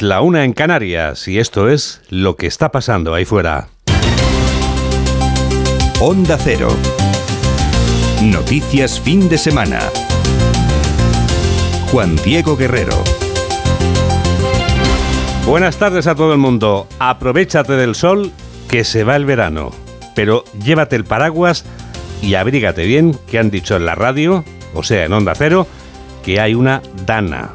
La una en Canarias y esto es lo que está pasando ahí fuera. Onda Cero. Noticias fin de semana. Juan Diego Guerrero. Buenas tardes a todo el mundo. Aprovechate del sol que se va el verano. Pero llévate el paraguas y abrígate bien, que han dicho en la radio, o sea, en Onda Cero, que hay una dana.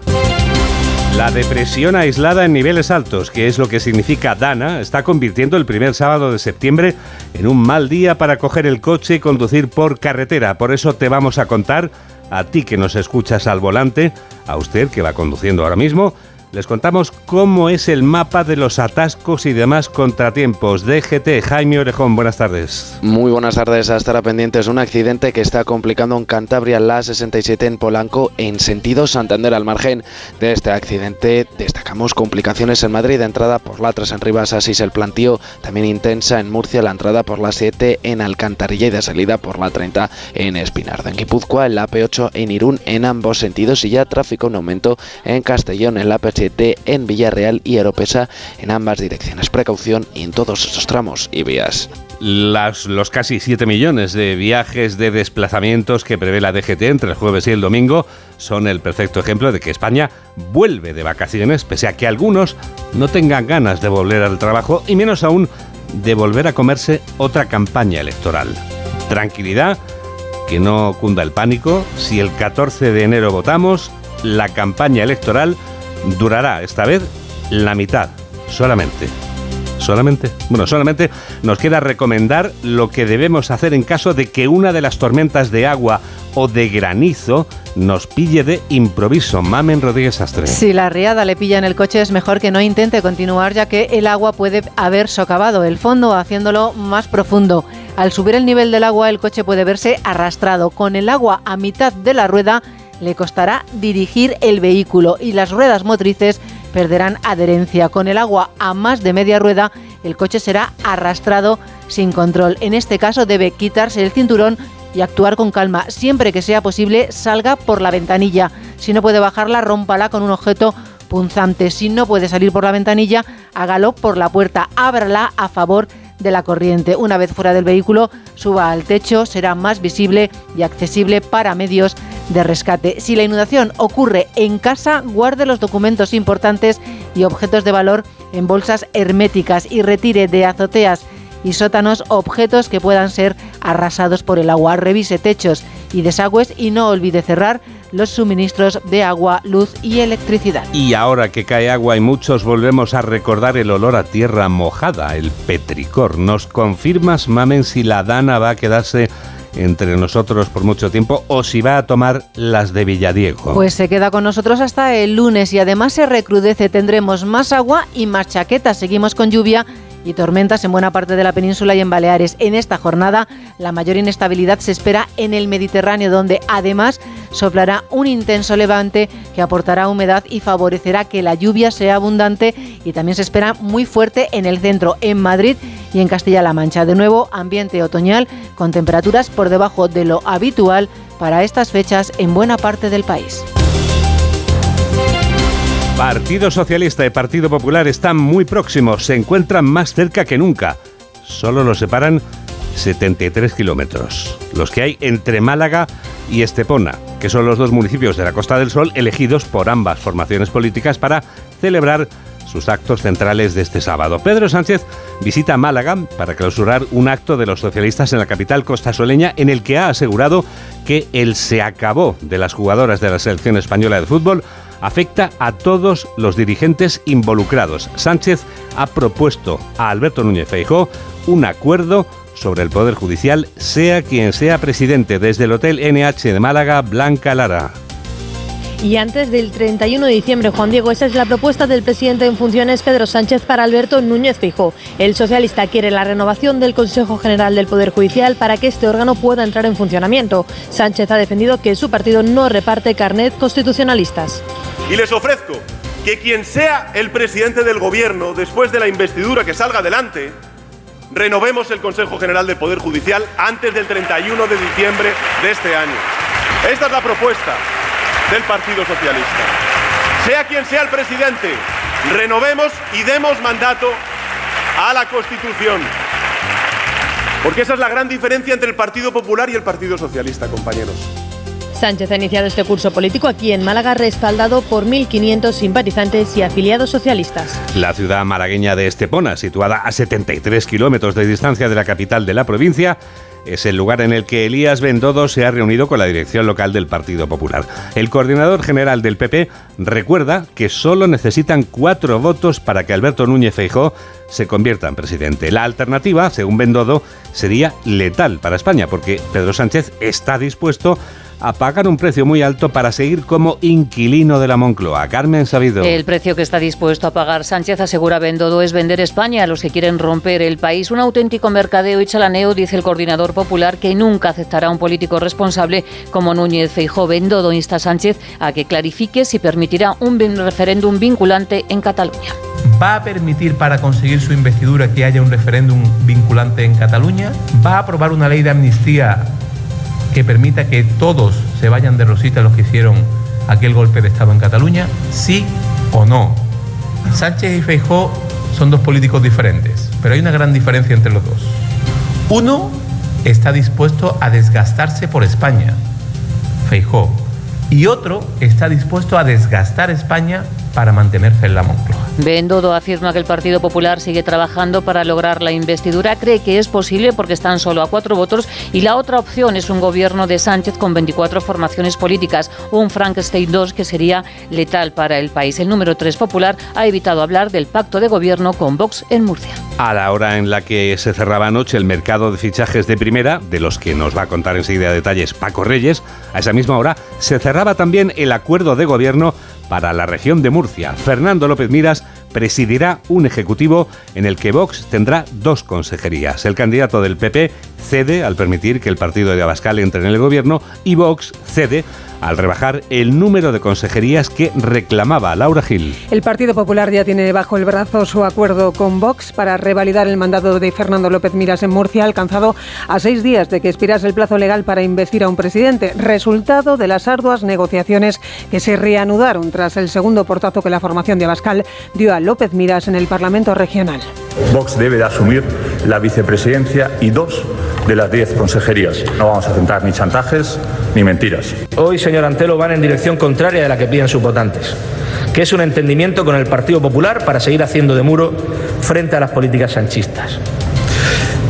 La depresión aislada en niveles altos, que es lo que significa Dana, está convirtiendo el primer sábado de septiembre en un mal día para coger el coche y conducir por carretera. Por eso te vamos a contar, a ti que nos escuchas al volante, a usted que va conduciendo ahora mismo, les contamos cómo es el mapa de los atascos y demás contratiempos. DGT, Jaime Orejón, buenas tardes. Muy buenas tardes, a estar pendientes. Un accidente que está complicando en Cantabria, la 67 en Polanco, en sentido Santander. Al margen de este accidente, destacamos complicaciones en Madrid, de entrada por la 3 en Rivas, así el plantío, también intensa en Murcia, la entrada por la 7 en Alcantarilla y de salida por la 30 en Espinarda. En Guipúzcoa, en la P8 en Irún, en ambos sentidos, y ya tráfico en aumento en Castellón, en la P7 en Villarreal y Aeropesa en ambas direcciones. Precaución en todos estos tramos y vías. Los casi 7 millones de viajes de desplazamientos que prevé la DGT entre el jueves y el domingo son el perfecto ejemplo de que España vuelve de vacaciones, pese a que algunos no tengan ganas de volver al trabajo y menos aún de volver a comerse otra campaña electoral. Tranquilidad, que no cunda el pánico, si el 14 de enero votamos, la campaña electoral durará esta vez la mitad, solamente. Solamente, bueno, solamente nos queda recomendar lo que debemos hacer en caso de que una de las tormentas de agua o de granizo nos pille de improviso. Mamen Rodríguez Astre. Si la riada le pilla en el coche es mejor que no intente continuar ya que el agua puede haber socavado el fondo haciéndolo más profundo. Al subir el nivel del agua el coche puede verse arrastrado. Con el agua a mitad de la rueda le costará dirigir el vehículo y las ruedas motrices perderán adherencia. Con el agua a más de media rueda, el coche será arrastrado sin control. En este caso debe quitarse el cinturón y actuar con calma. Siempre que sea posible, salga por la ventanilla. Si no puede bajarla, rómpala con un objeto punzante. Si no puede salir por la ventanilla, hágalo por la puerta. Ábrala a favor de la corriente. Una vez fuera del vehículo, suba al techo, será más visible y accesible para medios de rescate. Si la inundación ocurre en casa, guarde los documentos importantes y objetos de valor en bolsas herméticas y retire de azoteas y sótanos objetos que puedan ser arrasados por el agua. Revise techos y desagües y no olvide cerrar los suministros de agua, luz y electricidad. Y ahora que cae agua y muchos volvemos a recordar el olor a tierra mojada, el petricor. ¿Nos confirmas, Mamen, si la Dana va a quedarse entre nosotros por mucho tiempo o si va a tomar las de Villadiego. Pues se queda con nosotros hasta el lunes y además se recrudece. Tendremos más agua y más chaquetas. Seguimos con lluvia y tormentas en buena parte de la península y en Baleares. En esta jornada, la mayor inestabilidad se espera en el Mediterráneo, donde además soplará un intenso levante que aportará humedad y favorecerá que la lluvia sea abundante y también se espera muy fuerte en el centro, en Madrid y en Castilla-La Mancha. De nuevo, ambiente otoñal con temperaturas por debajo de lo habitual para estas fechas en buena parte del país. Partido Socialista y Partido Popular están muy próximos, se encuentran más cerca que nunca. Solo los separan 73 kilómetros, los que hay entre Málaga y Estepona, que son los dos municipios de la Costa del Sol elegidos por ambas formaciones políticas para celebrar sus actos centrales de este sábado. Pedro Sánchez visita Málaga para clausurar un acto de los socialistas en la capital costasoleña en el que ha asegurado que el se acabó de las jugadoras de la selección española de fútbol afecta a todos los dirigentes involucrados. Sánchez ha propuesto a Alberto Núñez Feijó un acuerdo sobre el Poder Judicial, sea quien sea presidente, desde el Hotel NH de Málaga, Blanca Lara. Y antes del 31 de diciembre, Juan Diego, esa es la propuesta del presidente en funciones Pedro Sánchez para Alberto Núñez Feijóo. El socialista quiere la renovación del Consejo General del Poder Judicial para que este órgano pueda entrar en funcionamiento. Sánchez ha defendido que su partido no reparte carnet constitucionalistas. Y les ofrezco que quien sea el presidente del gobierno después de la investidura que salga adelante, renovemos el Consejo General del Poder Judicial antes del 31 de diciembre de este año. Esta es la propuesta del Partido Socialista. Sea quien sea el presidente, renovemos y demos mandato a la Constitución. Porque esa es la gran diferencia entre el Partido Popular y el Partido Socialista, compañeros. Sánchez ha iniciado este curso político aquí en Málaga, respaldado por 1.500 simpatizantes y afiliados socialistas. La ciudad malagueña de Estepona, situada a 73 kilómetros de distancia de la capital de la provincia, es el lugar en el que Elías Bendodo se ha reunido con la dirección local del Partido Popular. El coordinador general del PP recuerda que solo necesitan cuatro votos para que Alberto Núñez Feijó se convierta en presidente. La alternativa, según Bendodo, sería letal para España, porque Pedro Sánchez está dispuesto a pagar un precio muy alto para seguir como inquilino de la Moncloa. Carmen Sabido. El precio que está dispuesto a pagar Sánchez, asegura Bendodo, es vender España a los que quieren romper el país. Un auténtico mercadeo y chalaneo, dice el coordinador popular, que nunca aceptará un político responsable como Núñez Feijó. Bendodo insta a Sánchez a que clarifique si permitirá un referéndum vinculante en Cataluña. ¿Va a permitir para conseguir su investidura que haya un referéndum vinculante en Cataluña? ¿Va a aprobar una ley de amnistía que permita que todos se vayan de rosita los que hicieron aquel golpe de Estado en Cataluña? ¿Sí o no? Sánchez y Feijó son dos políticos diferentes, pero hay una gran diferencia entre los dos. Uno está dispuesto a desgastarse por España, Feijó, y otro está dispuesto a desgastar España para mantenerse en la Moncloa. Bendodo afirma que el Partido Popular sigue trabajando para lograr la investidura. Cree que es posible porque están solo a cuatro votos y la otra opción es un gobierno de Sánchez con 24 formaciones políticas, un Frankenstein 2 que sería letal para el país. El número 3 popular ha evitado hablar del pacto de gobierno con Vox en Murcia. A la hora en la que se cerraba anoche el mercado de fichajes de primera, de los que nos va a contar enseguida detalles Paco Reyes, a esa misma hora se cerraba también el acuerdo de gobierno para la región de Murcia. Fernando López Miras presidirá un ejecutivo en el que Vox tendrá dos consejerías. El candidato del PP cede al permitir que el partido de Abascal entre en el gobierno y Vox cede al rebajar el número de consejerías que reclamaba Laura Gil. El Partido Popular ya tiene bajo el brazo su acuerdo con Vox para revalidar el mandato de Fernando López Miras en Murcia, alcanzado a seis días de que expirase el plazo legal para investir a un presidente, resultado de las arduas negociaciones que se reanudaron tras el segundo portazo que la formación de Abascal dio a López Miras en el Parlamento regional. Vox debe de asumir la vicepresidencia y dos de las diez consejerías. No vamos a aceptar ni chantajes ni mentiras. Hoy, señor Antelo, van en dirección contraria de la que piden sus votantes, que es un entendimiento con el Partido Popular para seguir haciendo de muro frente a las políticas sanchistas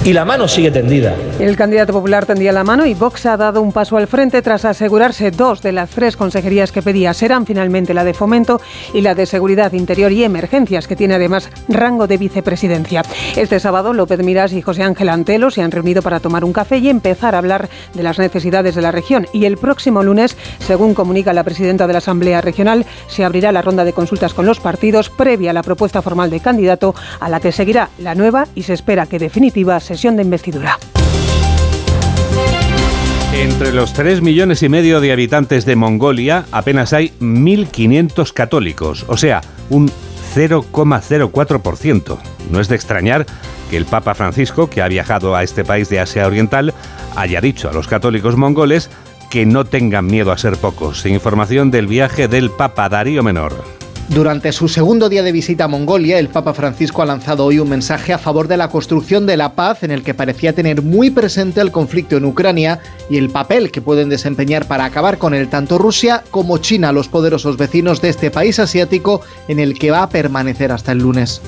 y la mano sigue tendida. El candidato popular tendía la mano y Vox ha dado un paso al frente tras asegurarse dos de las tres consejerías que pedía serán finalmente la de Fomento y la de Seguridad Interior y Emergencias, que tiene además rango de vicepresidencia. Este sábado López Miras y José Ángel Antelo se han reunido para tomar un café y empezar a hablar de las necesidades de la región. Y el próximo lunes, según comunica la presidenta de la Asamblea Regional, se abrirá la ronda de consultas con los partidos previa a la propuesta formal de candidato a la que seguirá la nueva y se espera que definitiva se de investidura. Entre los 3 millones y medio de habitantes de Mongolia apenas hay 1.500 católicos, o sea, un 0,04%. No es de extrañar que el Papa Francisco, que ha viajado a este país de Asia Oriental, haya dicho a los católicos mongoles que no tengan miedo a ser pocos. Información del viaje del Papa Darío Menor. Durante su segundo día de visita a Mongolia, el Papa Francisco ha lanzado hoy un mensaje a favor de la construcción de la paz en el que parecía tener muy presente el conflicto en Ucrania y el papel que pueden desempeñar para acabar con él tanto Rusia como China, los poderosos vecinos de este país asiático en el que va a permanecer hasta el lunes.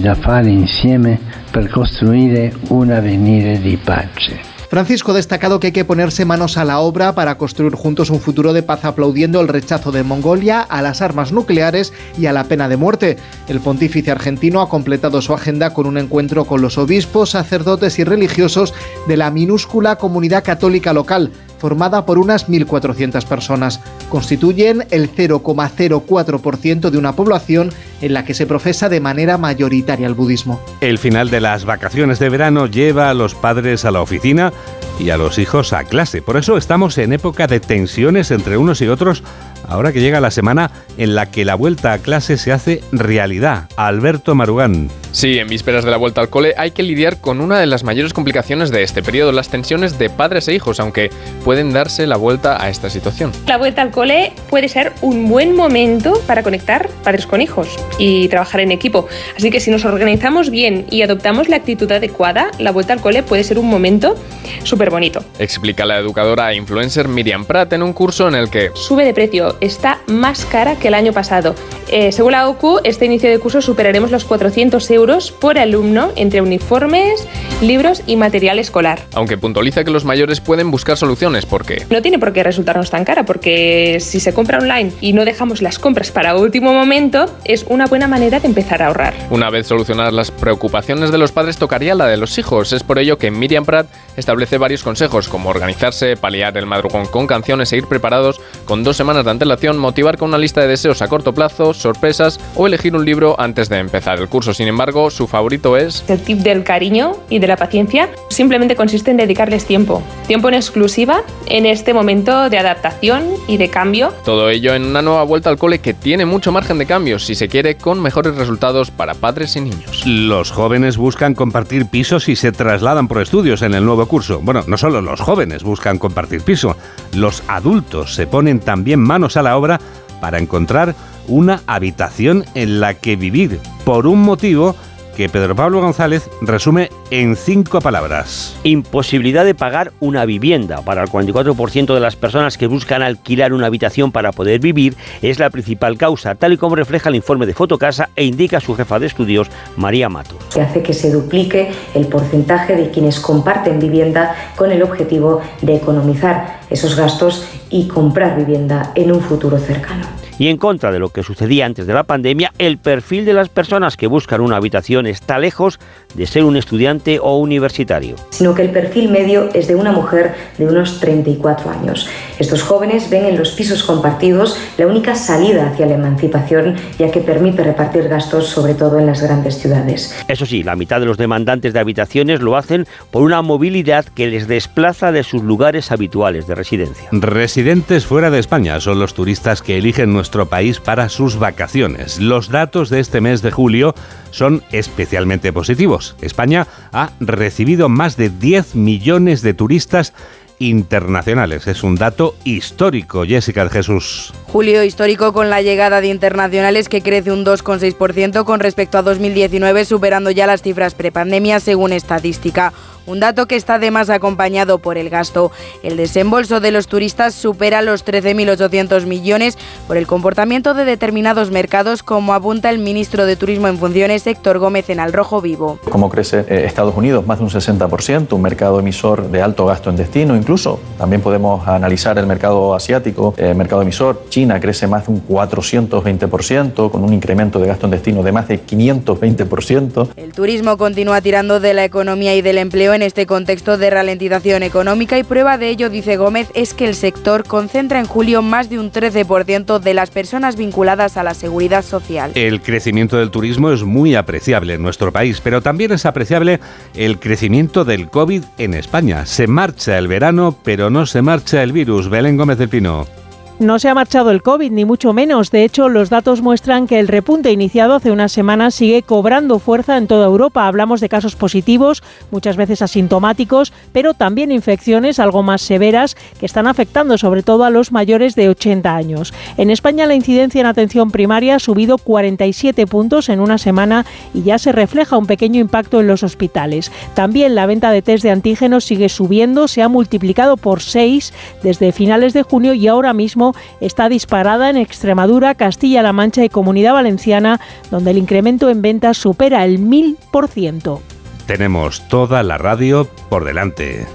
Da fare insieme per costruire un avvenire di pace. Francisco ha destacado que hay que ponerse manos a la obra para construir juntos un futuro de paz aplaudiendo el rechazo de Mongolia a las armas nucleares y a la pena de muerte. El pontífice argentino ha completado su agenda con un encuentro con los obispos, sacerdotes y religiosos de la minúscula comunidad católica local formada por unas 1.400 personas. Constituyen el 0,04% de una población en la que se profesa de manera mayoritaria el budismo. El final de las vacaciones de verano lleva a los padres a la oficina y a los hijos a clase. Por eso estamos en época de tensiones entre unos y otros, ahora que llega la semana en la que la vuelta a clase se hace realidad. Alberto Marugán. Sí, en vísperas de la vuelta al cole hay que lidiar con una de las mayores complicaciones de este periodo, las tensiones de padres e hijos, aunque pueden darse la vuelta a esta situación. La vuelta al cole puede ser un buen momento para conectar padres con hijos y trabajar en equipo. Así que si nos organizamos bien y adoptamos la actitud adecuada, la vuelta al cole puede ser un momento súper bonito. Explica la educadora e influencer Miriam Pratt en un curso en el que sube de precio, está más cara que el año pasado. Eh, según la OCU, este inicio de curso superaremos los 400 euros por alumno entre uniformes, libros y material escolar. Aunque puntualiza que los mayores pueden buscar soluciones porque no tiene por qué resultarnos tan cara, porque si se compra online y no dejamos las compras para último momento, es una buena manera de empezar a ahorrar. Una vez solucionadas las preocupaciones de los padres, tocaría la de los hijos. Es por ello que Miriam Pratt establece varios consejos como organizarse, paliar el madrugón con canciones e ir preparados con dos semanas de antelación, motivar con una lista de deseos a corto plazo, sorpresas o elegir un libro antes de empezar el curso. Sin embargo, su favorito es... El tip del cariño y de la paciencia simplemente consiste en dedicarles tiempo, tiempo en exclusiva en este momento de adaptación y de cambio. Todo ello en una nueva vuelta al cole que tiene mucho margen de cambios, si se quiere, con mejores resultados para padres y niños. Los jóvenes buscan compartir pisos y se trasladan por estudios en el nuevo curso. Bueno, no solo los jóvenes buscan compartir piso, los adultos se ponen también manos a la obra para encontrar una habitación en la que vivir por un motivo que Pedro Pablo González resume en cinco palabras. Imposibilidad de pagar una vivienda. Para el 44% de las personas que buscan alquilar una habitación para poder vivir es la principal causa, tal y como refleja el informe de Fotocasa e indica su jefa de estudios, María Matos. Que hace que se duplique el porcentaje de quienes comparten vivienda con el objetivo de economizar esos gastos y comprar vivienda en un futuro cercano y en contra de lo que sucedía antes de la pandemia, el perfil de las personas que buscan una habitación está lejos de ser un estudiante o universitario. Sino que el perfil medio es de una mujer de unos 34 años. Estos jóvenes ven en los pisos compartidos la única salida hacia la emancipación, ya que permite repartir gastos sobre todo en las grandes ciudades. Eso sí, la mitad de los demandantes de habitaciones lo hacen por una movilidad que les desplaza de sus lugares habituales de residencia. Residentes fuera de España son los turistas que eligen nuestro país para sus vacaciones. Los datos de este mes de julio son especialmente positivos. España ha recibido más de 10 millones de turistas internacionales. Es un dato histórico, Jessica de Jesús. Julio histórico con la llegada de internacionales que crece un 2,6% con respecto a 2019, superando ya las cifras prepandemia según estadística un dato que está además acompañado por el gasto. El desembolso de los turistas supera los 13.800 millones por el comportamiento de determinados mercados, como apunta el ministro de Turismo en funciones, Héctor Gómez, en Al Rojo Vivo. Como crece eh, Estados Unidos, más de un 60%, un mercado emisor de alto gasto en destino, incluso también podemos analizar el mercado asiático, el eh, mercado emisor. China crece más de un 420%, con un incremento de gasto en destino de más de 520%. El turismo continúa tirando de la economía y del empleo en este contexto de ralentización económica y prueba de ello, dice Gómez, es que el sector concentra en julio más de un 13% de las personas vinculadas a la seguridad social. El crecimiento del turismo es muy apreciable en nuestro país, pero también es apreciable el crecimiento del COVID en España. Se marcha el verano, pero no se marcha el virus. Belén Gómez del Pino. No se ha marchado el COVID, ni mucho menos. De hecho, los datos muestran que el repunte iniciado hace unas semanas sigue cobrando fuerza en toda Europa. Hablamos de casos positivos, muchas veces asintomáticos, pero también infecciones algo más severas que están afectando sobre todo a los mayores de 80 años. En España la incidencia en atención primaria ha subido 47 puntos en una semana y ya se refleja un pequeño impacto en los hospitales. También la venta de test de antígenos sigue subiendo, se ha multiplicado por 6 desde finales de junio y ahora mismo está disparada en Extremadura, Castilla-La Mancha y Comunidad Valenciana, donde el incremento en ventas supera el 1000%. Tenemos toda la radio por delante.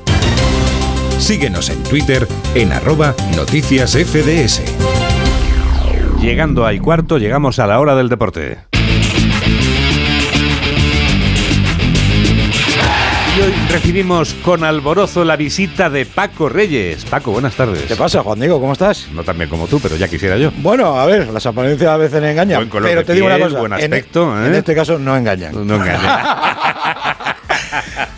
Síguenos en Twitter en arroba noticias FDS. Llegando al cuarto, llegamos a la hora del deporte. Recibimos con alborozo la visita de Paco Reyes. Paco, buenas tardes. ¿Qué pasa, Juan Diego? ¿Cómo estás? No tan bien como tú, pero ya quisiera yo. Bueno, a ver, las apariencias a veces engañan. Buen color pero de te digo piel, una cosa. buen en- aspecto, en, ¿eh? este caso no engañan. No engañan.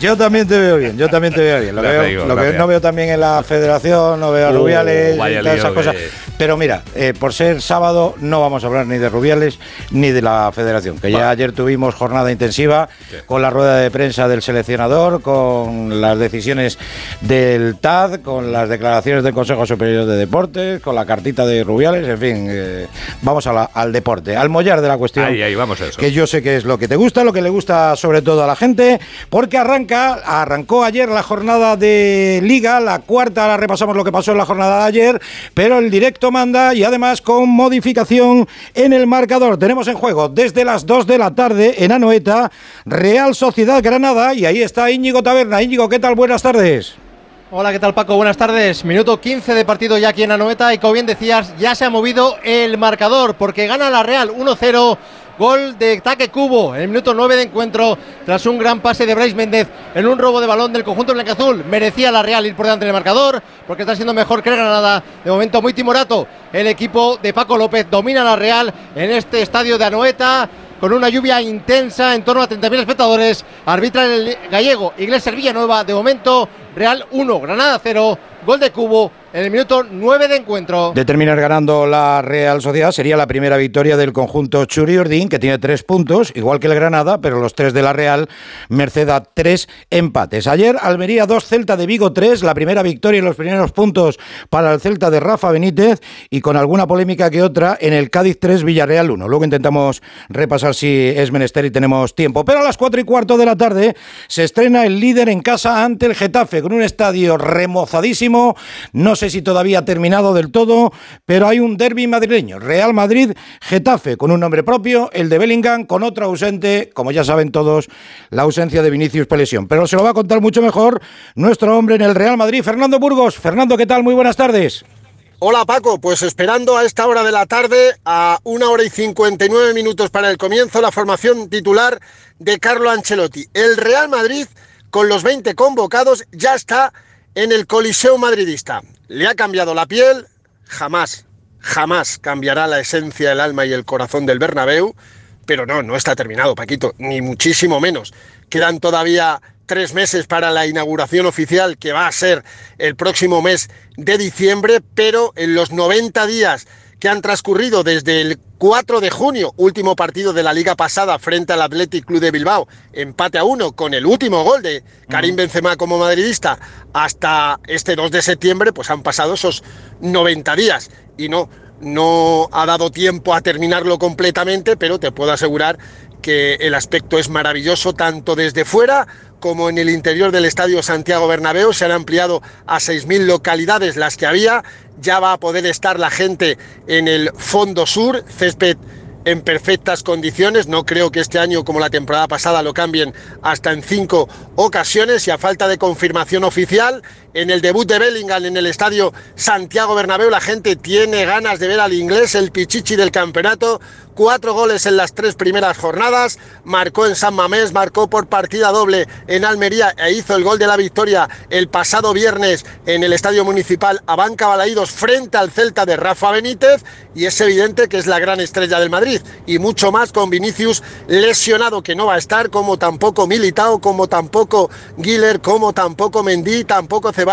Yo también te veo bien, yo también te veo bien. Lo, Ya veo- te digo, lo que no veo también en la federación, no veo a Oh, Rubiales y vaya todas esas cosas. que- Pero mira, eh, por ser sábado no vamos a hablar ni de Rubiales ni de la federación, que ya ayer tuvimos jornada intensiva con la rueda de prensa del seleccionador, con las decisiones del TAD, con las declaraciones del Consejo Superior de Deportes, con la cartita de Rubiales, en fin, eh, vamos a la- al deporte, al mollar de la cuestión Ahí, ahí, vamos a eso. que yo sé que es lo que te gusta, lo que le gusta sobre todo a la gente, porque arranca, arrancó ayer la jornada de Liga, la cuarta, ahora repasamos lo que pasó en la jornada de ayer, pero el directo manda y además con modificación en el marcador. Tenemos en juego desde las 2 de la tarde en Anoeta, Real Sociedad Granada, y ahí está Íñigo Taberna. Íñigo, ¿qué tal? Buenas tardes. Hola, ¿qué tal Paco? Buenas tardes. Minuto 15 de partido ya aquí en Anoeta y como bien decías, ya se ha movido el marcador porque gana la Real 1-0. Gol de Taque Cubo en el minuto 9 de encuentro tras un gran pase de Brais Méndez en un robo de balón del conjunto blanqueazul. Merecía la Real ir por delante del marcador porque está siendo mejor que Granada. De momento muy timorato. El equipo de Paco López domina la Real en este estadio de Anoeta con una lluvia intensa en torno a 30.000 espectadores. Arbitra el gallego Iglesias Villanueva. De momento, Real 1, Granada 0. Gol de Cubo en el minuto 9 de encuentro. De terminar ganando la Real Sociedad sería la primera victoria del conjunto Churi Ordín, que tiene tres puntos, igual que el Granada, pero los tres de la Real, merced a tres empates. Ayer Almería 2, Celta de Vigo 3, la primera victoria y los primeros puntos para el Celta de Rafa Benítez y con alguna polémica que otra en el Cádiz 3, Villarreal 1. Luego intentamos repasar si es menester y tenemos tiempo. Pero a las 4 y cuarto de la tarde se estrena el líder en casa ante el Getafe, con un estadio remozadísimo. No sé si todavía ha terminado del todo, pero hay un derby madrileño. Real Madrid-Getafe, con un nombre propio, el de Bellingham, con otro ausente, como ya saben todos, la ausencia de Vinicius por lesión. Pero se lo va a contar mucho mejor nuestro hombre en el Real Madrid, Fernando Burgos. Fernando, ¿qué tal? Muy buenas tardes. Hola Paco, pues esperando a esta hora de la tarde, a una hora y 59 minutos para el comienzo, la formación titular de Carlo Ancelotti. El Real Madrid, con los 20 convocados, ya está en el Coliseo madridista. Le ha cambiado la piel, jamás, jamás cambiará la esencia, el alma y el corazón del Bernabéu, pero no, no está terminado, Paquito, ni muchísimo menos. Quedan todavía tres meses para la inauguración oficial que va a ser el próximo mes de diciembre, pero en los 90 días que han transcurrido desde el 4 de junio, último partido de la liga pasada frente al Athletic Club de Bilbao, empate a uno con el último gol de Karim Benzema como madridista, hasta este 2 de septiembre, pues han pasado esos 90 días. Y no no ha dado tiempo a terminarlo completamente, pero te puedo asegurar que el aspecto es maravilloso tanto desde fuera como en el interior del Estadio Santiago Bernabéu. Se han ampliado a 6.000 localidades las que había. Ya va a poder estar la gente en el fondo sur, césped en perfectas condiciones. No creo que este año, como la temporada pasada, lo cambien hasta en cinco ocasiones y a falta de confirmación oficial. En el debut de Bellingham en el estadio Santiago Bernabéu, la gente tiene ganas de ver al inglés, el pichichi del campeonato. Cuatro goles en las tres primeras jornadas. Marcó en San Mamés, marcó por partida doble en Almería e hizo el gol de la victoria el pasado viernes en el estadio municipal a Banca Balaídos frente al Celta de Rafa Benítez. Y es evidente que es la gran estrella del Madrid. Y mucho más con Vinicius lesionado que no va a estar, como tampoco Militao, como tampoco Guiller, como tampoco Mendy, tampoco Ceballos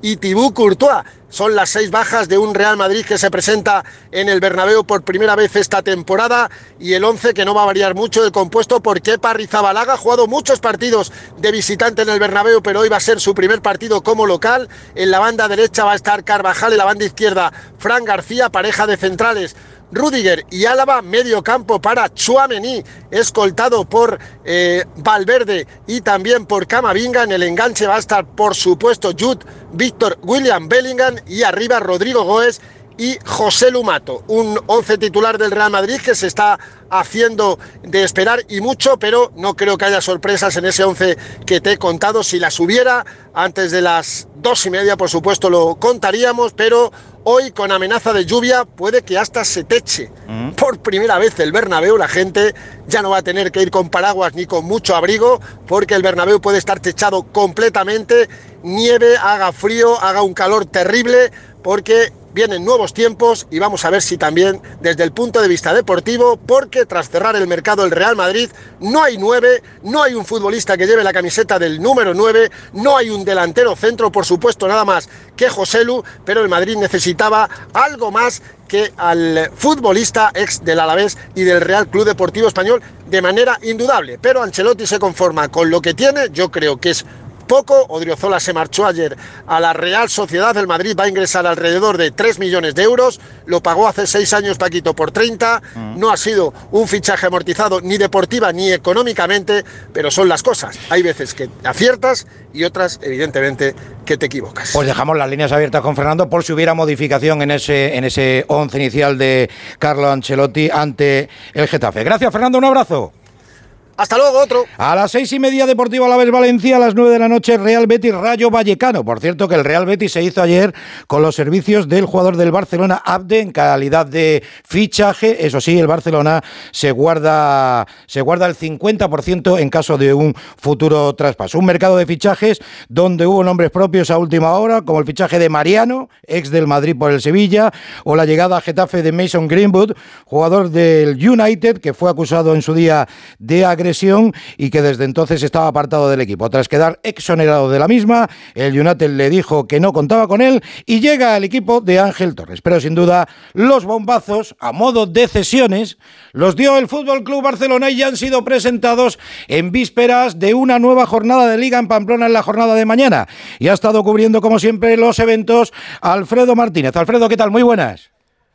y Tibú Courtois. Son las seis bajas de un Real Madrid que se presenta en el Bernabéu por primera vez esta temporada y el 11 que no va a variar mucho el compuesto porque Parrizabalaga ha jugado muchos partidos de visitante en el Bernabéu, pero hoy va a ser su primer partido como local. En la banda derecha va a estar Carvajal, en la banda izquierda Fran García, pareja de centrales Rudiger y Álava, medio campo para Chuamení, escoltado por eh, Valverde y también por Camavinga. En el enganche va a estar, por supuesto, Jude, Víctor, William Bellingham y arriba Rodrigo Goes y José Lumato, un once titular del Real Madrid que se está haciendo de esperar y mucho, pero no creo que haya sorpresas en ese once que te he contado. Si las hubiera, antes de las dos y media, por supuesto, lo contaríamos, pero hoy con amenaza de lluvia puede que hasta se teche. Por primera vez el Bernabéu, la gente ya no va a tener que ir con paraguas ni con mucho abrigo, porque el Bernabéu puede estar techado completamente, nieve, haga frío, haga un calor terrible, porque vienen nuevos tiempos y vamos a ver si también desde el punto de vista deportivo, porque tras cerrar el mercado el Real Madrid no hay nueve, no hay un futbolista que lleve la camiseta del número 9, no hay un delantero centro, por supuesto, nada más que Joselu, pero el Madrid necesitaba algo más que al futbolista ex del Alavés y del Real Club Deportivo Español de manera indudable. Pero Ancelotti se conforma con lo que tiene, yo creo que es poco. Odriozola se marchó ayer a la Real Sociedad del Madrid, va a ingresar alrededor de 3 millones de euros. Lo pagó hace 6 años Paquito por 30. Mm. No ha sido un fichaje amortizado ni deportiva ni económicamente, pero son las cosas. Hay veces que aciertas y otras, evidentemente, que te equivocas. Pues dejamos las líneas abiertas con Fernando por si hubiera modificación en ese, en ese once inicial de Carlo Ancelotti ante el Getafe. Gracias, Fernando. Un abrazo. Hasta luego, otro. A las seis y media, Deportivo Alavés Valencia, a las nueve de la noche, Real Betis Rayo Vallecano. Por cierto, que el Real Betis se hizo ayer con los servicios del jugador del Barcelona, Abde, en calidad de fichaje. Eso sí, el Barcelona se guarda, se guarda el 50% en caso de un futuro traspaso. Un mercado de fichajes donde hubo nombres propios a última hora, como el fichaje de Mariano, ex del Madrid por el Sevilla, o la llegada a Getafe de Mason Greenwood, jugador del United, que fue acusado en su día de agresión y que desde entonces estaba apartado del equipo. Tras quedar exonerado de la misma, el United le dijo que no contaba con él y llega al equipo de Ángel Torres. Pero sin duda, los bombazos, a modo de cesiones, los dio el Fútbol Club Barcelona y ya han sido presentados en vísperas de una nueva jornada de Liga en Pamplona en la jornada de mañana. Y ha estado cubriendo, como siempre, los eventos Alfredo Martínez. Alfredo, ¿qué tal? Muy buenas.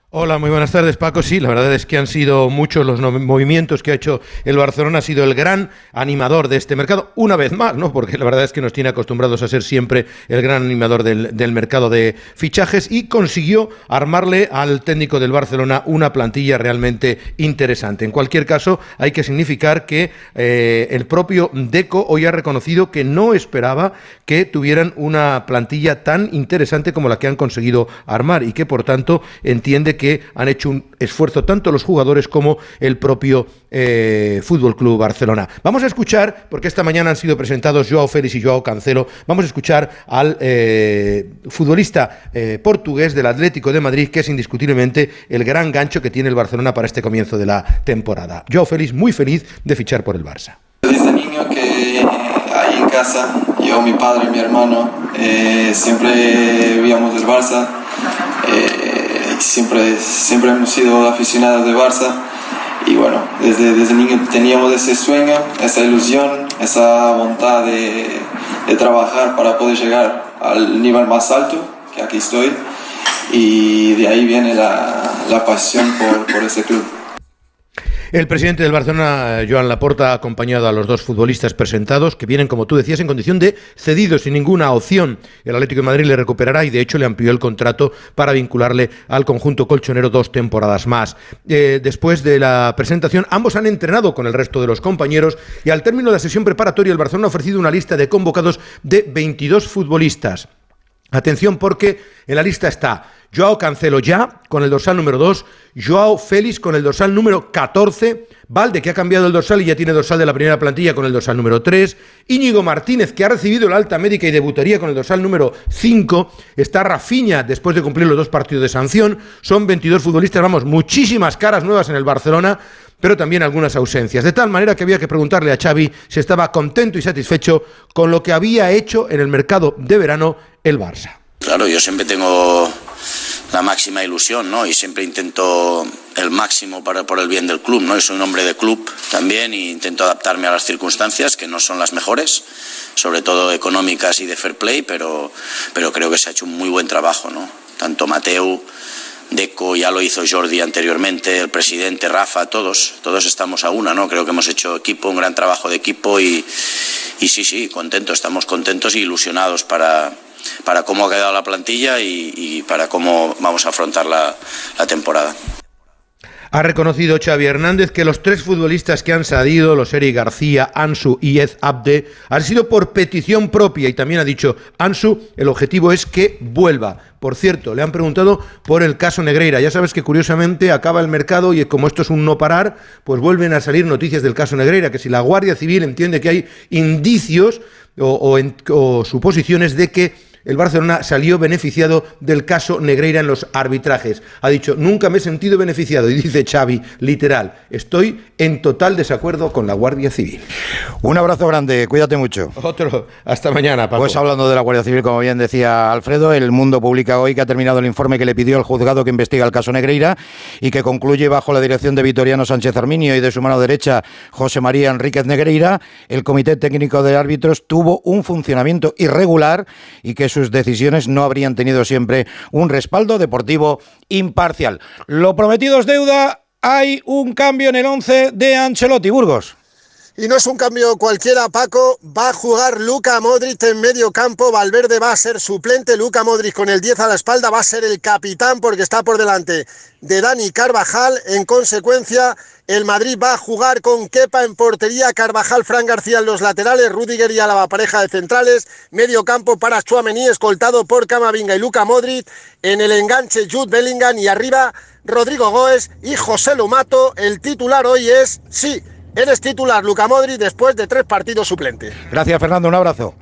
Hola, muy buenas tardes Paco. Sí, la verdad es que han sido muchos los movimientos que ha hecho el Barcelona, ha sido el gran animador de este mercado, una vez más, ¿no? Porque la verdad es que nos tiene acostumbrados a ser siempre el gran animador del, mercado de fichajes y consiguió armarle al técnico del Barcelona una plantilla realmente interesante. En cualquier caso, hay que significar que eh, el propio Deco hoy ha reconocido que no esperaba que tuvieran una plantilla tan interesante como la que han conseguido armar y que por tanto entiende que han hecho un esfuerzo tanto los jugadores como el propio eh, Fútbol Club Barcelona. Vamos a escuchar, porque esta mañana han sido presentados Joao Félix y Joao Cancelo, vamos a escuchar al eh, futbolista eh, portugués del Atlético de Madrid, que es indiscutiblemente el gran gancho que tiene el Barcelona para este comienzo de la temporada. Joao Félix muy feliz de fichar por el Barça. Desde niño que ahí en casa, yo, mi padre y mi hermano, siempre víamos el Barça siempre, siempre hemos sido aficionados de Barça y bueno, desde, desde niño teníamos ese sueño, esa ilusión, esa voluntad de, de trabajar para poder llegar al nivel más alto, que aquí estoy, y de ahí viene la, la pasión por, por ese club. El presidente del Barcelona, Joan Laporta, ha acompañado a los dos futbolistas presentados, que vienen, como tú decías, en condición de cedidos, sin ninguna opción. El Atlético de Madrid le recuperará y, de hecho, le amplió el contrato para vincularle al conjunto colchonero dos temporadas más. Eh, después de la presentación, ambos han entrenado con el resto de los compañeros y, al término de la sesión preparatoria, el Barcelona ha ofrecido una lista de convocados de 22 futbolistas. Atención porque en la lista está Joao Cancelo ya con el dorsal número 2, Joao Félix con el dorsal número 14, Valde que ha cambiado el dorsal y ya tiene dorsal de la primera plantilla con el dorsal número 3, Íñigo Martínez que ha recibido la alta médica y debutaría con el dorsal número 5, está Rafiña después de cumplir los dos partidos de sanción, son 22 futbolistas, vamos, muchísimas caras nuevas en el Barcelona, pero también algunas ausencias. De tal manera que había que preguntarle a Xavi si estaba contento y satisfecho con lo que había hecho en el mercado de verano el Barça. Claro, yo siempre tengo la máxima ilusión, ¿no? Y siempre intento el máximo para, por el bien del club, ¿no? Y soy un hombre de club también e intento adaptarme a las circunstancias que no son las mejores, sobre todo económicas y de fair play, pero, pero creo que se ha hecho un muy buen trabajo, ¿no? Tanto Mateo, Deco, ya lo hizo Jordi anteriormente, el presidente, Rafa, todos, todos estamos a una, ¿no? Creo que hemos hecho equipo, un gran trabajo de equipo y, y sí, sí, contentos, estamos contentos y ilusionados para para cómo ha quedado la plantilla y, para cómo vamos a afrontar la, temporada. Ha reconocido Xavi Hernández que los tres futbolistas que han salido, los Eric García, Ansu y Ed Abde, han sido por petición propia y también ha dicho Ansu, el objetivo es que vuelva. Por cierto, le han preguntado por el caso Negreira. Ya sabes que curiosamente acaba el mercado y como esto es un no parar, pues vuelven a salir noticias del caso Negreira, que si la Guardia Civil entiende que hay indicios o suposiciones de que el Barcelona salió beneficiado del caso Negreira en los arbitrajes. Ha dicho, nunca me he sentido beneficiado. Y dice Xavi, literal, estoy en total desacuerdo con la Guardia Civil. Un abrazo grande, cuídate mucho. Otro, hasta mañana, Paco. Pues hablando de la Guardia Civil, como bien decía Alfredo, el Mundo publica hoy que ha terminado el informe que le pidió el juzgado que investiga el caso Negreira y que concluye bajo la dirección de Vitoriano Sánchez Arminio y de su mano derecha José María Enríquez Negreira, el Comité Técnico de Árbitros tuvo un funcionamiento irregular y que sus decisiones no habrían tenido siempre un respaldo deportivo imparcial. Lo prometido es deuda. Hay un cambio en el 11 de Ancelotti Burgos. Y no es un cambio cualquiera, Paco. Va a jugar Luca Modric en medio campo. Valverde va a ser suplente. Luca Modric con el 10 a la espalda va a ser el capitán porque está por delante de Dani Carvajal. En consecuencia, el Madrid va a jugar con Kepa en portería, Carvajal, Fran García en los laterales, Rudiger y Álava pareja de centrales, medio campo para Chuamení escoltado por Camavinga y Luca Modric, en el enganche Jude Bellingham y arriba Rodrigo Goes y José Lumato. El titular hoy es, sí, Eres titular, Luca Modri, después de tres partidos suplentes. Gracias, Fernando. Un abrazo.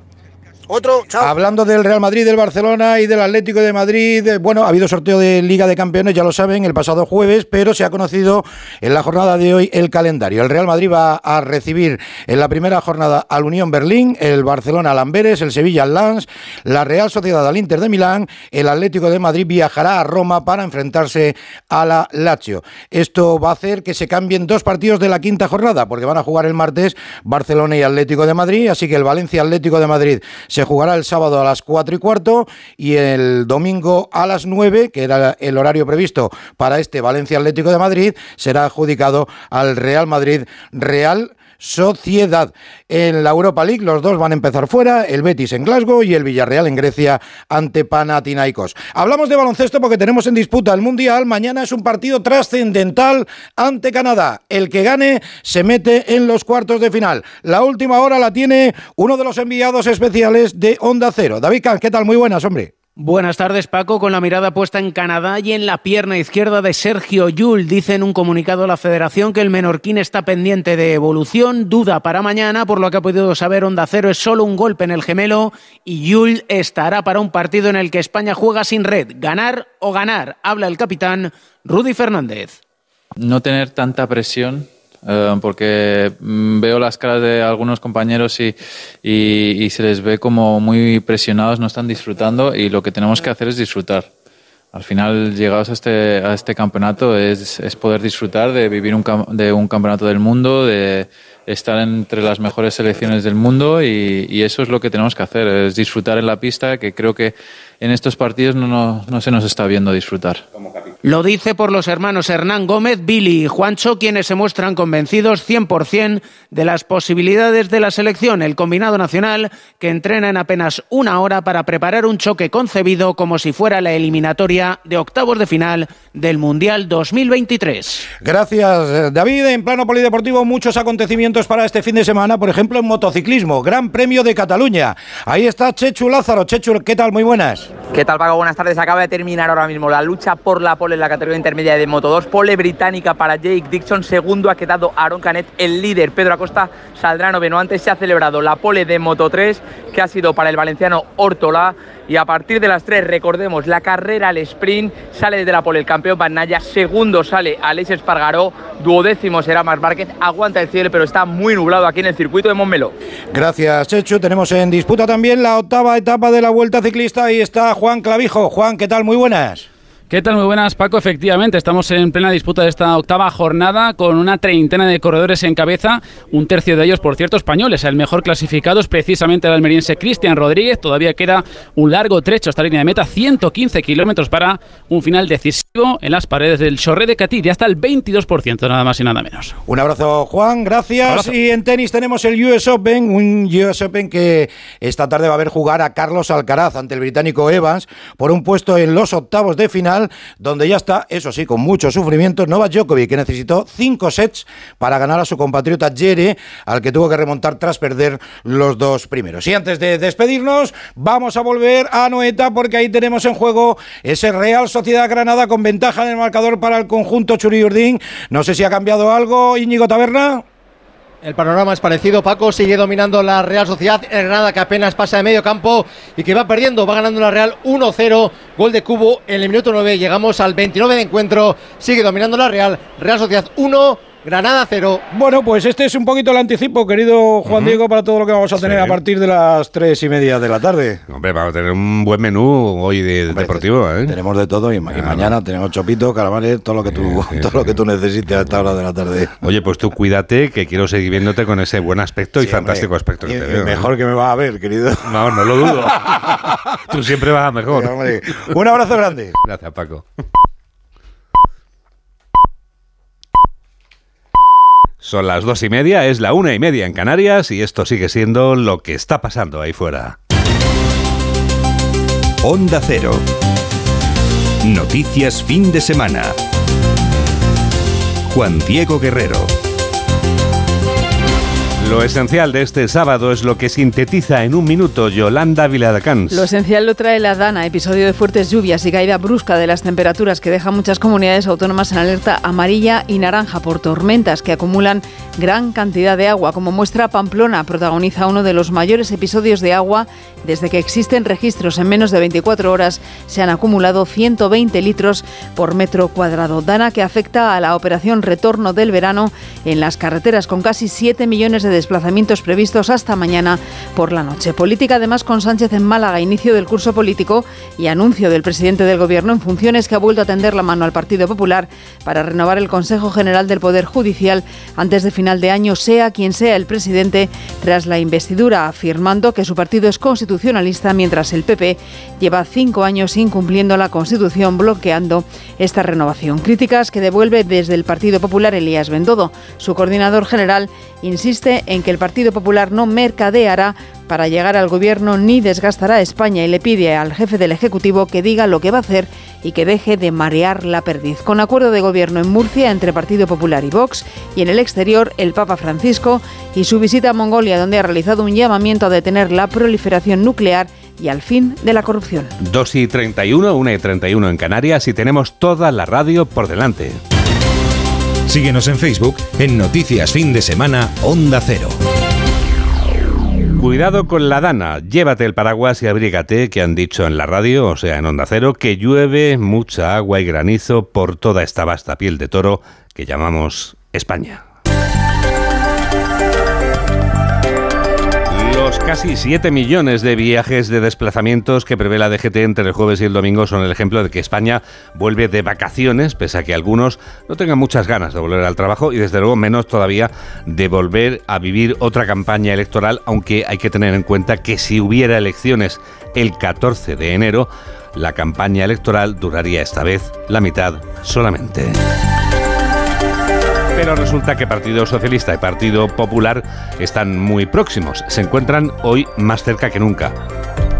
Otro, chao. Hablando del Real Madrid, del Barcelona y del Atlético de Madrid, eh, bueno, ha habido sorteo de Liga de Campeones, ya lo saben, el pasado jueves, pero se ha conocido en la jornada de hoy el calendario. El Real Madrid va a recibir en la primera jornada al Unión Berlín, el Barcelona al Amberes, el Sevilla al Lens, la Real Sociedad al Inter de Milán, el Atlético de Madrid viajará a Roma para enfrentarse a la Lazio. Esto va a hacer que se cambien dos partidos de la quinta jornada, porque van a jugar el martes Barcelona y Atlético de Madrid, así que el Valencia Atlético de Madrid se jugará el sábado a las 4 y cuarto y el domingo a las 9, que era el horario previsto para este Valencia Atlético de Madrid, será adjudicado al Real Madrid Real Sociedad. En la Europa League los dos van a empezar fuera, el Betis en Glasgow y el Villarreal en Grecia ante Panathinaikos. Hablamos de baloncesto porque tenemos en disputa el Mundial. Mañana es un partido trascendental ante Canadá. El que gane se mete en los cuartos de final. La última hora la tiene uno de los enviados especiales de Onda Cero. David Kahn, ¿qué tal? Muy buenas, hombre. Buenas tardes, Paco. Con la mirada puesta en Canadá y en la pierna izquierda de Sergio Yul, dice en un comunicado la Federación que el menorquín está pendiente de evolución, duda para mañana, por lo que ha podido saber Onda Cero es solo un golpe en el gemelo y Yul estará para un partido en el que España juega sin red, ganar o ganar, habla el capitán Rudy Fernández. No tener tanta presión eh, porque mm, veo las caras de algunos compañeros y, y, se les ve como muy presionados, no están disfrutando y lo que tenemos que hacer es disfrutar. Al final, llegados a este, a este campeonato, es, es poder disfrutar de vivir un, de un campeonato del mundo, de estar entre las mejores selecciones del mundo y, y, eso es lo que tenemos que hacer, es disfrutar en la pista, que creo que en estos partidos no, no, no se nos está viendo disfrutar. Lo dice por los hermanos Hernán Gómez, Billy y Juancho, quienes se muestran convencidos 100% de las posibilidades de la selección, el combinado nacional, que entrena en apenas una hora para preparar un choque concebido como si fuera la eliminatoria de octavos de final del Mundial 2023. Gracias, David. En plano polideportivo, muchos acontecimientos para este fin de semana, por ejemplo, en motociclismo, Gran Premio de Cataluña. Ahí está Chechu Lázaro. Chechu, ¿qué tal? Muy buenas. ¿Qué tal, Paco? Buenas tardes. Acaba de terminar ahora mismo la lucha por la pole en la categoría intermedia de Moto 2. Pole británica para Jake Dixon. Segundo ha quedado Aaron Canet, el líder. Pedro Acosta saldrá noveno. Antes se ha celebrado la pole de Moto 3, que ha sido para el valenciano Hortola. Y a partir de las 3, recordemos, la carrera al sprint sale desde la pole el campeón Naya. Segundo sale Alex Espargaró. Duodécimo será Mar Márquez. Aguanta el cielo, pero está muy nublado aquí en el circuito de Montmeló. Gracias, Chechu. Tenemos en disputa también la octava etapa de la Vuelta Ciclista. Ahí está Juan Clavijo. Juan, ¿qué tal? Muy buenas. ¿Qué tal? Muy buenas, Paco. Efectivamente, estamos en plena disputa de esta octava jornada con una treintena de corredores en cabeza, un tercio de ellos, por cierto, españoles. El mejor clasificado es precisamente el almeriense Cristian Rodríguez. Todavía queda un largo trecho hasta la línea de meta, 115 kilómetros para un final decisivo en las paredes del Chorré de Catí, ya hasta el 22%, nada más y nada menos. Un abrazo, Juan, gracias. Y en tenis tenemos el US Open, un US Open que esta tarde va a ver jugar a Carlos Alcaraz ante el británico Evans por un puesto en los octavos de final donde ya está, eso sí, con mucho sufrimiento, Novak Djokovic, que necesitó cinco sets para ganar a su compatriota Jere, al que tuvo que remontar tras perder los dos primeros. Y antes de despedirnos, vamos a volver a Noeta, porque ahí tenemos en juego ese Real Sociedad Granada con ventaja en el marcador para el conjunto Churi Urdín. No sé si ha cambiado algo, Íñigo Taberna. El panorama es parecido, Paco. Sigue dominando la Real Sociedad, Granada que apenas pasa de medio campo y que va perdiendo, va ganando la Real 1-0, gol de Cubo en el minuto 9, llegamos al 29 de encuentro, sigue dominando la Real, Real Sociedad 1, Granada 0. Bueno, pues este es un poquito el anticipo, querido Juan Diego, para todo lo que vamos a tener Sí. a partir de las tres y media de la tarde. Hombre, vamos a tener un buen menú hoy de, deportivo, ¿eh? Tenemos de todo y, ma- y mañana tenemos chopito, calamares, todo lo que tú, todo lo que tú necesites a esta hora de la tarde. Oye, pues tú cuídate, que quiero seguir viéndote con ese buen aspecto y hombre. fantástico aspecto que Y- te veo. ¿eh? mejor que me vas a ver, querido. No, no lo dudo. tú siempre vas a mejor. Un abrazo grande. Gracias, Paco. Las dos y media, es la una y media en Canarias y esto sigue siendo lo que está pasando ahí fuera. Onda Cero. Noticias fin de semana. Juan Diego Guerrero. Lo esencial de este sábado es lo que sintetiza en un minuto Yolanda Viladacans. Lo esencial lo trae la Dana, episodio de fuertes lluvias y caída brusca de las temperaturas que deja muchas comunidades autónomas en alerta amarilla y naranja por tormentas que acumulan gran cantidad de agua. Como muestra Pamplona, protagoniza uno de los mayores episodios de agua desde que existen registros. En menos de 24 horas se han acumulado 120 litros por metro cuadrado. Dana que afecta a la operación retorno del verano en las carreteras con casi 7 millones de desplazamientos previstos hasta mañana por la noche. Política además con Sánchez en Málaga, inicio del curso político y anuncio del presidente del Gobierno en funciones que ha vuelto a tender la mano al Partido Popular para renovar el Consejo General del Poder Judicial antes de final de año, sea quien sea el presidente, tras la investidura, afirmando que su partido es constitucionalista mientras el PP lleva cinco años incumpliendo la Constitución, bloqueando esta renovación. Críticas que devuelve desde el Partido Popular Elías Bendodo. Su coordinador general insiste en que el Partido Popular no mercadeará para llegar al gobierno ni desgastará a España y le pide al jefe del Ejecutivo que diga lo que va a hacer y que deje de marear la perdiz. Con acuerdo de gobierno en Murcia entre Partido Popular y Vox y en el exterior el Papa Francisco y su visita a Mongolia donde ha realizado un llamamiento a detener la proliferación nuclear y al fin de la corrupción. 2 y 31, 1 y 31 en Canarias y tenemos toda la radio por delante. Síguenos en Facebook en Noticias Fin de Semana Onda Cero. Cuidado con la dana, llévate el paraguas y abrígate, que han dicho en la radio, o sea, en Onda Cero, que llueve mucha agua y granizo por toda esta vasta piel de toro que llamamos España. Casi 7 millones de viajes de desplazamientos que prevé la DGT entre el jueves y el domingo son el ejemplo de que España vuelve de vacaciones, pese a que algunos no tengan muchas ganas de volver al trabajo y desde luego menos todavía de volver a vivir otra campaña electoral, aunque hay que tener en cuenta que si hubiera elecciones el 14 de enero, la campaña electoral duraría esta vez la mitad solamente. Pero resulta que Partido Socialista y Partido Popular están muy próximos. Se encuentran hoy más cerca que nunca.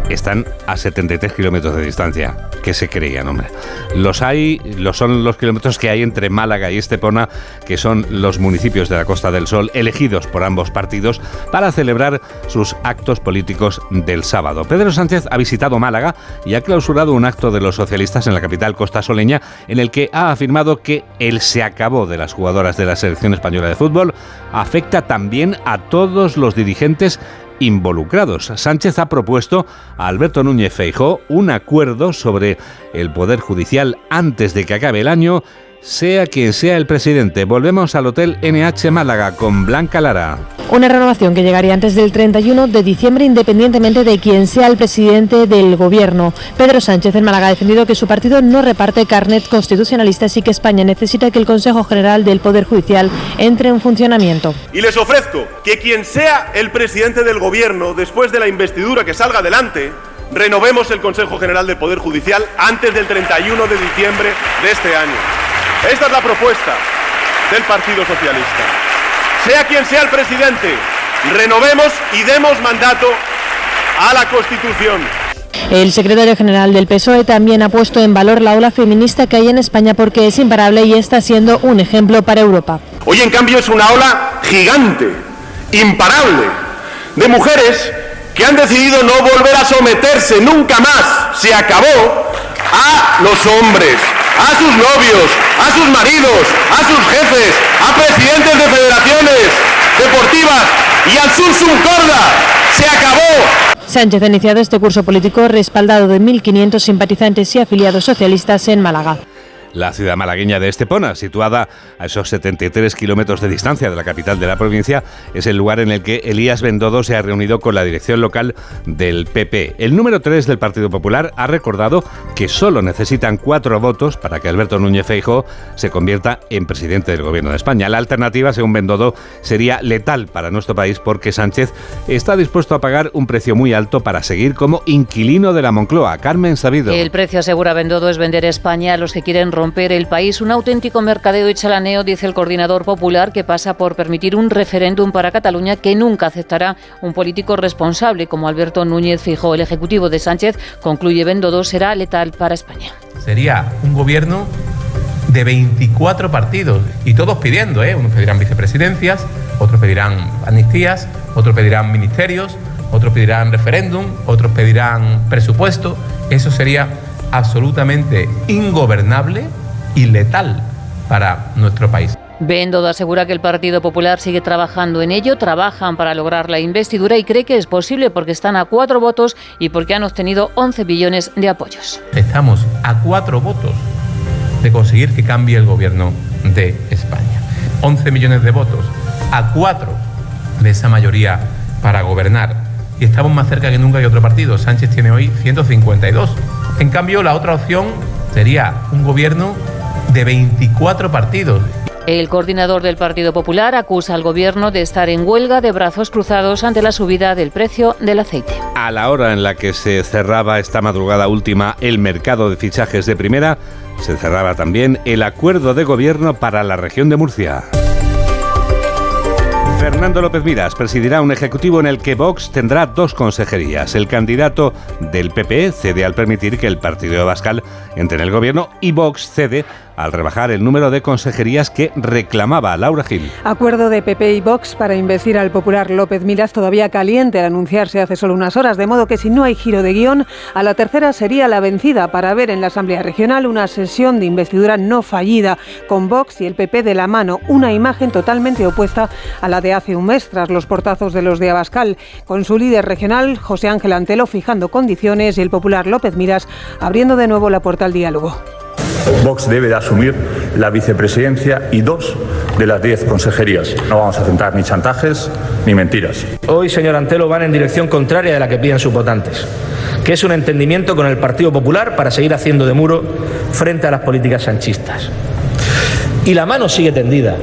Están a 73 kilómetros de distancia. ¿Qué se creían, hombre? Los hay, los son los kilómetros que hay entre Málaga y Estepona, que son los municipios de la Costa del Sol, elegidos por ambos partidos para celebrar sus actos políticos del sábado. Pedro Sánchez ha visitado Málaga y ha clausurado un acto de los socialistas en la capital costasoleña, en el que ha afirmado que el se acabó de las jugadoras de la selección española de fútbol afecta también a todos los dirigentes involucrados. Sánchez ha propuesto a Alberto Núñez Feijó un acuerdo sobre el Poder Judicial antes de que acabe el año, sea quien sea el presidente. Volvemos al Hotel NH Málaga con Blanca Lara. Una renovación que llegaría antes del 31 de diciembre independientemente de quién sea el presidente del gobierno. Pedro Sánchez en Málaga ha defendido que su partido no reparte carnet constitucionalistas y que España necesita que el Consejo General del Poder Judicial entre en funcionamiento. Y les ofrezco que quien sea el presidente del gobierno después de la investidura que salga adelante, renovemos el Consejo General del Poder Judicial antes del 31 de diciembre de este año. Esta es la propuesta del Partido Socialista. Sea quien sea el presidente, renovemos y demos mandato a la Constitución. El secretario general del PSOE también ha puesto en valor la ola feminista que hay en España porque es imparable y está siendo un ejemplo para Europa. Hoy en cambio es una ola gigante, imparable, de mujeres que han decidido no volver a someterse nunca más, se acabó, a los hombres, a sus novios, a sus maridos, a sus jefes, a presidentes de federaciones deportivas y al Sursum Corda. Se acabó. Sánchez ha iniciado este curso político respaldado de 1.500 simpatizantes y afiliados socialistas en Málaga. La ciudad malagueña de Estepona, situada a esos 73 kilómetros de distancia de la capital de la provincia, es el lugar en el que Elías Bendodo se ha reunido con la dirección local del PP. El número 3 del Partido Popular ha recordado que solo necesitan cuatro votos para que Alberto Núñez Feijóo se convierta en presidente del gobierno de España. La alternativa, según Bendodo, sería letal para nuestro país porque Sánchez está dispuesto a pagar un precio muy alto para seguir como inquilino de la Moncloa. Carmen Sabido. El precio, asegura Bendodo, es vender España a los que quieren romper romper el país. Un auténtico mercadeo y chalaneo, dice el coordinador popular, que pasa por permitir un referéndum para Cataluña que nunca aceptará un político responsable como Alberto Núñez Fijó. El ejecutivo de Sánchez, concluye Bendodo, será letal para España. Sería un gobierno de 24 partidos y todos pidiendo, ¿eh? unos pedirán vicepresidencias, otros pedirán amnistías, otros pedirán ministerios, otros pedirán referéndum, otros pedirán presupuesto. Eso sería absolutamente ingobernable y letal para nuestro país. Bendodo asegura que el Partido Popular sigue trabajando en ello, trabajan para lograr la investidura y cree que es posible porque están a cuatro votos y porque han obtenido 11 billones de apoyos. Estamos a cuatro votos de conseguir que cambie el gobierno de España. 11 millones de votos, a cuatro de esa mayoría para gobernar. Y estamos más cerca que nunca que otro partido. Sánchez tiene hoy 152 en cambio, la otra opción sería un gobierno de 24 partidos. El coordinador del Partido Popular acusa al gobierno de estar en huelga de brazos cruzados ante la subida del precio del aceite. A la hora en la que se cerraba esta madrugada última el mercado de fichajes de primera, se cerraba también el acuerdo de gobierno para la región de Murcia. Fernando López Miras presidirá un ejecutivo en el que Vox tendrá dos consejerías. El candidato del PP cede al permitir que el partido de entre en el gobierno y Vox cede al rebajar el número de consejerías que reclamaba Laura Gil. Acuerdo de PP y Vox para investir al popular López Miras todavía caliente al anunciarse hace solo unas horas, de modo que si no hay giro de guion, a la tercera sería la vencida para ver en la Asamblea Regional una sesión de investidura no fallida, con Vox y el PP de la mano, una imagen totalmente opuesta a la de hace un mes tras los portazos de los de Abascal, con su líder regional, José Ángel Antelo, fijando condiciones y el popular López Miras abriendo de nuevo la puerta al diálogo. Vox debe de asumir la vicepresidencia y dos de las diez consejerías. No vamos a aceptar ni chantajes ni mentiras. Hoy, señor Antelo, van en dirección contraria de la que piden sus votantes, que es un entendimiento con el Partido Popular para seguir haciendo de muro frente a las políticas sanchistas. Y la mano sigue tendida.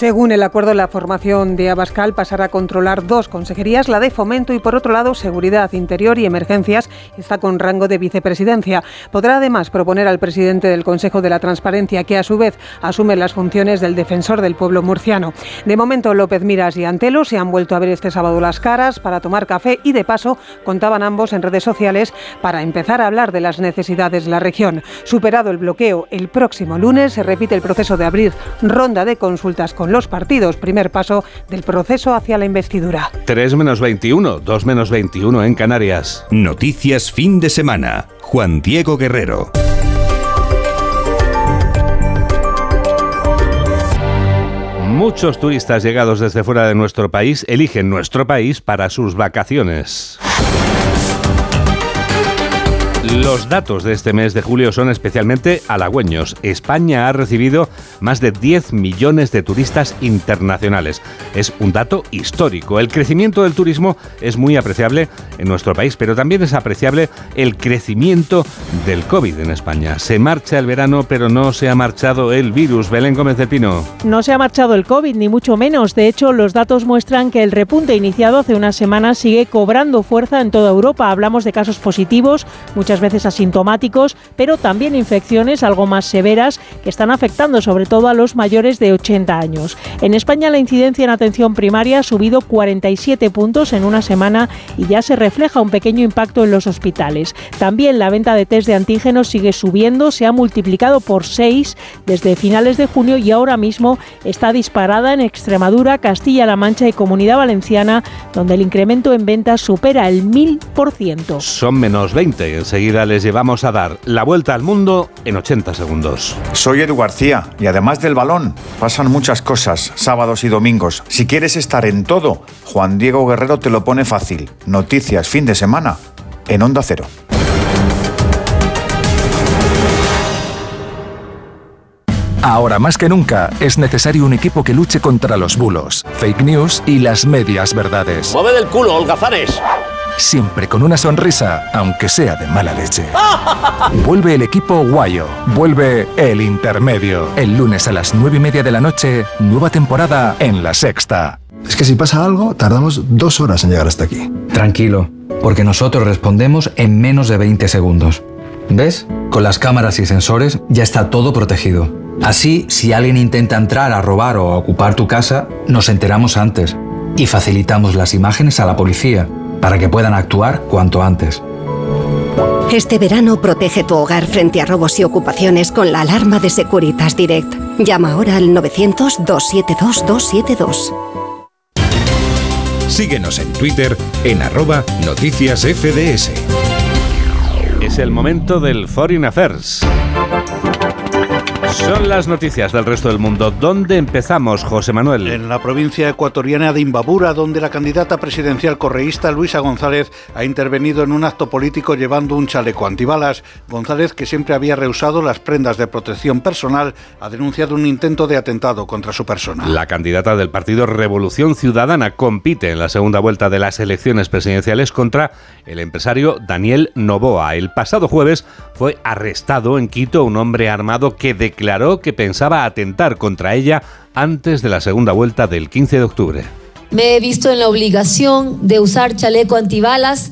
Según el acuerdo, la formación de Abascal pasará a controlar dos consejerías, la de Fomento y, por otro lado, Seguridad Interior y Emergencias, está con rango de vicepresidencia. Podrá además proponer al presidente del Consejo de la Transparencia, que a su vez asume las funciones del defensor del pueblo murciano. De momento, López Miras y Antelo se han vuelto a ver este sábado las caras para tomar café y, de paso, contaban ambos en redes sociales para empezar a hablar de las necesidades de la región. Superado el bloqueo, el próximo lunes se repite el proceso de abrir ronda de consultas con los partidos. Primer paso del proceso hacia la investidura. 3 menos 21, 2 menos 21 en Canarias. Noticias fin de semana. Juan Diego Guerrero. Muchos turistas llegados desde fuera de nuestro país eligen nuestro país para sus vacaciones. Los datos de este mes de julio son especialmente halagüeños. España ha recibido más de 10 millones de turistas internacionales. Es un dato histórico. El crecimiento del turismo es muy apreciable en nuestro país, pero también es apreciable el crecimiento del COVID en España. Se marcha el verano, pero no se ha marchado el virus. Belén Gómez de Pino. No se ha marchado el COVID, ni mucho menos. De hecho, los datos muestran que el repunte iniciado hace unas semanas sigue cobrando fuerza en toda Europa. Hablamos de casos positivos, muchas veces asintomáticos, pero también infecciones algo más severas que están afectando sobre todo a los mayores de 80 años. En España la incidencia en atención primaria ha subido 47 puntos en una semana y ya se refleja un pequeño impacto en los hospitales. También la venta de test de antígenos sigue subiendo, se ha multiplicado por 6 desde finales de junio y ahora mismo está disparada en Extremadura, Castilla-La Mancha y Comunidad Valenciana, donde el incremento en ventas supera el 1000%. Son menos 20. Enseguida Enseguida les llevamos a dar la vuelta al mundo en 80 segundos. Soy Edu García y además del balón, pasan muchas cosas, sábados y domingos. Si quieres estar en todo, Juan Diego Guerrero te lo pone fácil. Noticias fin de semana en Onda Cero. Ahora más que nunca es necesario un equipo que luche contra los bulos, fake news y las medias verdades. ¡Mueve del culo, holgazanes! Siempre con una sonrisa, aunque sea de mala leche. Vuelve el equipo Guayo. Vuelve el intermedio. El lunes a las nueve y media de la noche, nueva temporada en La Sexta. Es que si pasa algo, tardamos dos horas en llegar hasta aquí. Tranquilo, porque nosotros respondemos en menos de 20 segundos. ¿Ves? Con las cámaras y sensores ya está todo protegido. Así, si alguien intenta entrar a robar o a ocupar tu casa, nos enteramos antes y facilitamos las imágenes a la policía para que puedan actuar cuanto antes. Este verano protege tu hogar frente a robos y ocupaciones con la alarma de Securitas Direct. Llama ahora al 900-272-272. Síguenos en Twitter en arroba noticias FDS. Es el momento del Foreign Affairs. Son las noticias del resto del mundo. ¿Dónde empezamos, José Manuel? En la provincia ecuatoriana de Imbabura, donde la candidata presidencial correísta Luisa González ha intervenido en un acto político llevando un chaleco antibalas. González, que siempre había rehusado las prendas de protección personal, ha denunciado un intento de atentado contra su persona. La candidata del partido Revolución Ciudadana compite en la segunda vuelta de las elecciones presidenciales contra el empresario Daniel Novoa. El pasado jueves fue arrestado en Quito un hombre armado que declaró declaró que pensaba atentar contra ella antes de la segunda vuelta del 15 de octubre. Me he visto en la obligación de usar chaleco antibalas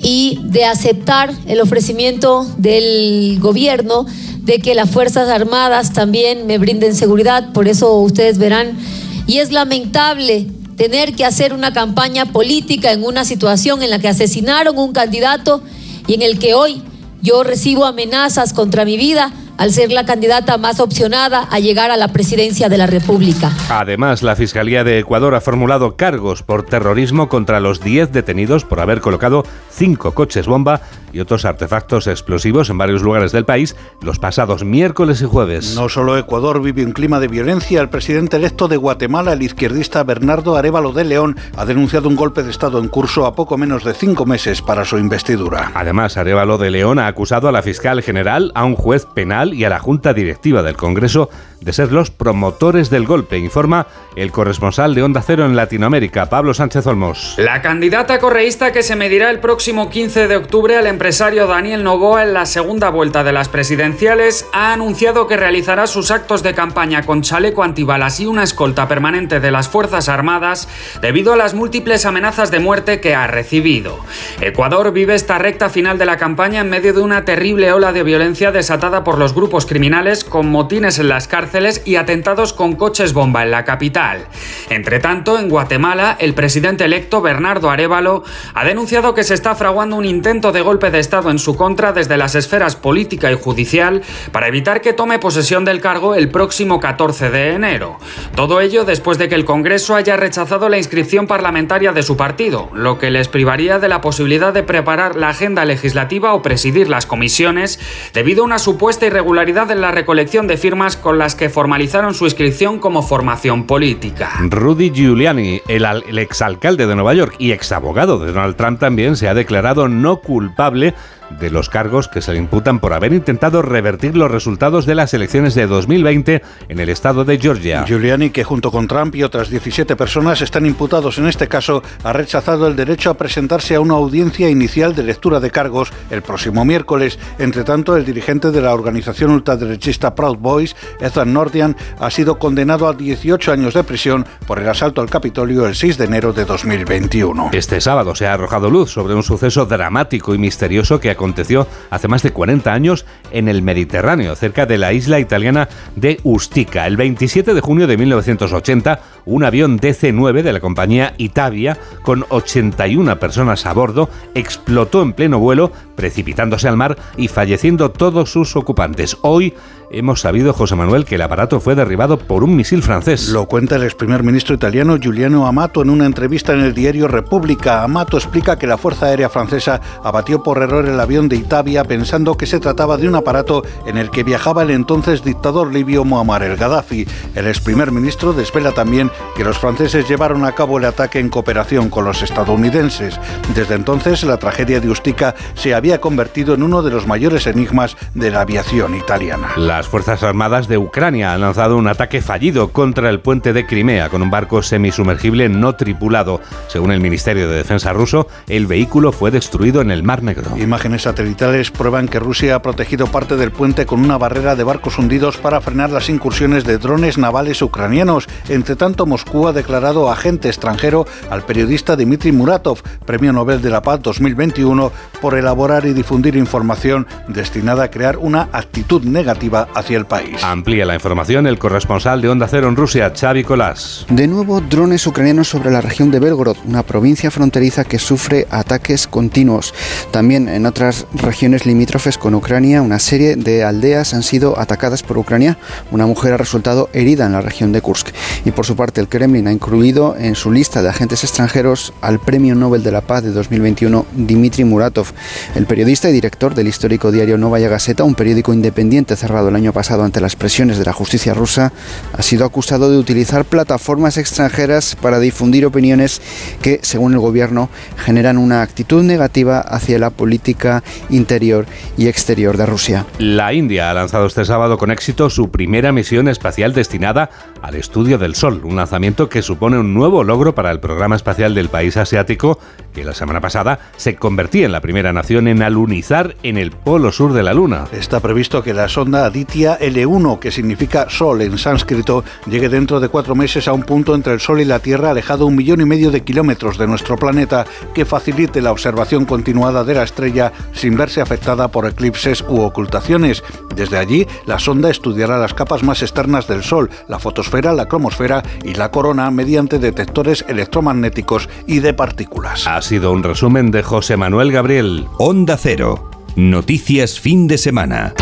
y de aceptar el ofrecimiento del gobierno de que las Fuerzas Armadas también me brinden seguridad, por eso ustedes verán, y es lamentable tener que hacer una campaña política en una situación en la que asesinaron un candidato y en el que hoy yo recibo amenazas contra mi vida al ser la candidata más opcionada a llegar a la presidencia de la República. Además, la Fiscalía de Ecuador ha formulado cargos por terrorismo contra los 10 detenidos por haber colocado cinco coches bomba y otros artefactos explosivos en varios lugares del país los pasados miércoles y jueves. No solo Ecuador vive un clima de violencia, el presidente electo de Guatemala, el izquierdista Bernardo Arevalo de León, ha denunciado un golpe de Estado en curso a poco menos de cinco meses para su investidura. Además, Arevalo de León ha acusado a la fiscal general, a un juez penal y a la junta directiva del Congreso de ser los promotores del golpe, informa el corresponsal de Onda Cero en Latinoamérica, Pablo Sánchez Olmos. La candidata correísta que se medirá el próximo 15 de octubre al empresario Daniel Novoa en la segunda vuelta de las presidenciales ha anunciado que realizará sus actos de campaña con chaleco antibalas y una escolta permanente de las Fuerzas Armadas debido a las múltiples amenazas de muerte que ha recibido. Ecuador vive esta recta final de la campaña en medio de una terrible ola de violencia desatada por los grupos criminales con motines en las cárceles y atentados con coches bomba en la capital. Entre tanto, en Guatemala, el presidente electo Bernardo Arevalo ha denunciado que se está fraguando un intento de golpe de Estado en su contra desde las esferas política y judicial para evitar que tome posesión del cargo el próximo 14 de enero. Todo ello después de que el Congreso haya rechazado la inscripción parlamentaria de su partido, lo que les privaría de la posibilidad de preparar la agenda legislativa o presidir las comisiones debido a una supuesta irregularidad en la recolección de firmas con las que formalizaron su inscripción como formación política. Rudy Giuliani, el, el exalcalde de Nueva York y exabogado de Donald Trump también, se ha declarado no culpable de los cargos que se le imputan por haber intentado revertir los resultados de las elecciones de 2020 en el estado de Georgia. Giuliani, que junto con Trump y otras 17 personas están imputados en este caso, ha rechazado el derecho a presentarse a una audiencia inicial de lectura de cargos el próximo miércoles. Entre tanto, el dirigente de la organización ultraderechista Proud Boys, Ethan Nordian, ha sido condenado a 18 años de prisión por el asalto al Capitolio el 6 de enero de 2021. Este sábado se ha arrojado luz sobre un suceso dramático y misterioso que ha aconteció hace más de 40 años en el Mediterráneo, cerca de la isla italiana de Ustica. El 27 de junio de 1980, un avión DC-9 de la compañía Itavia con 81 personas a bordo explotó en pleno vuelo, precipitándose al mar y falleciendo todos sus ocupantes. Hoy hemos sabido, José Manuel, que el aparato fue derribado por un misil francés. Lo cuenta el ex primer ministro italiano Giuliano Amato en una entrevista en el diario República. Amato explica que la Fuerza Aérea Francesa abatió por error el avión de Italia pensando que se trataba de un aparato en el que viajaba el entonces dictador libio Muammar el Gaddafi. El ex primer ministro desvela también que los franceses llevaron a cabo el ataque en cooperación con los estadounidenses. Desde entonces, la tragedia de Ustica se había convertido en uno de los mayores enigmas de la aviación italiana. Las Fuerzas Armadas de Ucrania han lanzado un ataque fallido contra el puente de Crimea con un barco semisumergible no tripulado. Según el Ministerio de Defensa ruso, el vehículo fue destruido en el Mar Negro. Imágenes satelitales prueban que Rusia ha protegido parte del puente con una barrera de barcos hundidos para frenar las incursiones de drones navales ucranianos. Entre tanto, Moscú ha declarado agente extranjero al periodista Dmitry Muratov, Premio Nobel de la Paz 2021, por elaborar y difundir información destinada a crear una actitud negativa hacia el país. Amplía la información el corresponsal de Onda Cero en Rusia, Xavi Colás. De nuevo, drones ucranianos sobre la región de Belgorod, una provincia fronteriza que sufre ataques continuos. También en otras regiones limítrofes con Ucrania, una serie de aldeas han sido atacadas por Ucrania. Una mujer ha resultado herida en la región de Kursk. Y por su parte, el Kremlin ha incluido en su lista de agentes extranjeros al Premio Nobel de la Paz de 2021, Dmitry Muratov, el periodista y director del histórico diario Novaya Gazeta, un periódico independiente cerrado el año pasado ante las presiones de la justicia rusa, ha sido acusado de utilizar plataformas extranjeras para difundir opiniones que, según el gobierno, generan una actitud negativa hacia la política interior y exterior de Rusia. La India ha lanzado este sábado con éxito su primera misión espacial destinada al estudio del Sol, un lanzamiento que supone un nuevo logro para el programa espacial del país asiático, que la semana pasada se convertía en la primera nación en alunizar en el polo sur de la Luna. Está previsto que la sonda Aditya L1, que significa Sol en sánscrito, llegue dentro de cuatro meses a un punto entre el Sol y la Tierra alejado un millón y medio de kilómetros de nuestro planeta que facilite la observación continuada de la estrella sin verse afectada por eclipses u ocultaciones. Desde allí, la sonda estudiará las capas más externas del Sol, la fotosfera, la cromosfera y la corona mediante detectores electromagnéticos y de partículas. Ha sido un resumen de José Manuel Gabriel. Onda Cero. Noticias fin de semana.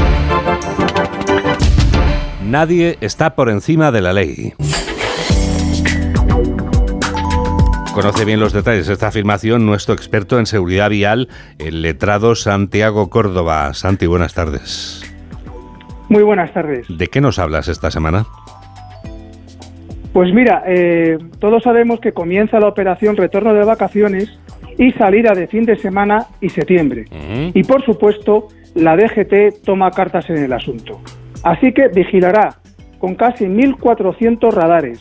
Nadie está por encima de la ley. Conoce bien los detalles de esta afirmación nuestro experto en seguridad vial, el letrado Santiago Córdoba. Santi, buenas tardes. Muy buenas tardes. ¿De qué nos hablas esta semana? Pues mira, eh, todos sabemos que comienza la operación retorno de vacaciones y salida de fin de semana y septiembre. Y por supuesto, la DGT toma cartas en el asunto. Así que vigilará con casi 1.400 radares,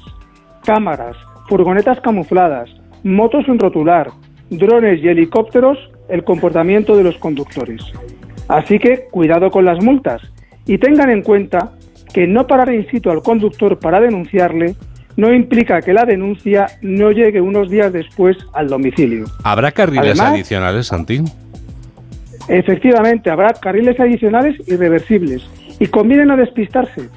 cámaras, furgonetas camufladas, motos sin rotular, drones y helicópteros el comportamiento de los conductores. Así que cuidado con las multas y tengan en cuenta que no parar in situ al conductor para denunciarle no implica que la denuncia no llegue unos días después al domicilio. ¿Habrá carriles Además, adicionales, Santi? Efectivamente, habrá carriles adicionales irreversibles y conviene no despistarse.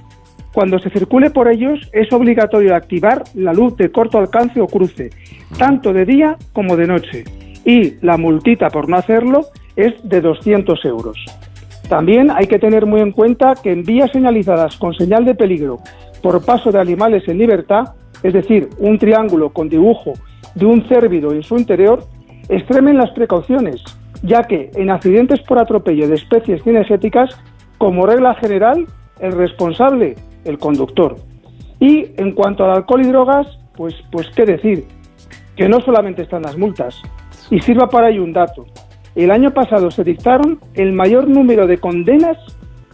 Cuando se circule por ellos es obligatorio activar la luz de corto alcance o cruce, tanto de día como de noche, y la multita por no hacerlo es de 200 euros. También hay que tener muy en cuenta que en vías señalizadas con señal de peligro por paso de animales en libertad, es decir, un triángulo con dibujo de un cérvido en su interior, extremen las precauciones, ya que en accidentes por atropello de especies cinegéticas, como regla general, el responsable, el conductor. Y en cuanto al alcohol y drogas, pues, pues qué decir, que no solamente están las multas. Y sirva para ello un dato. El año pasado se dictaron el mayor número de condenas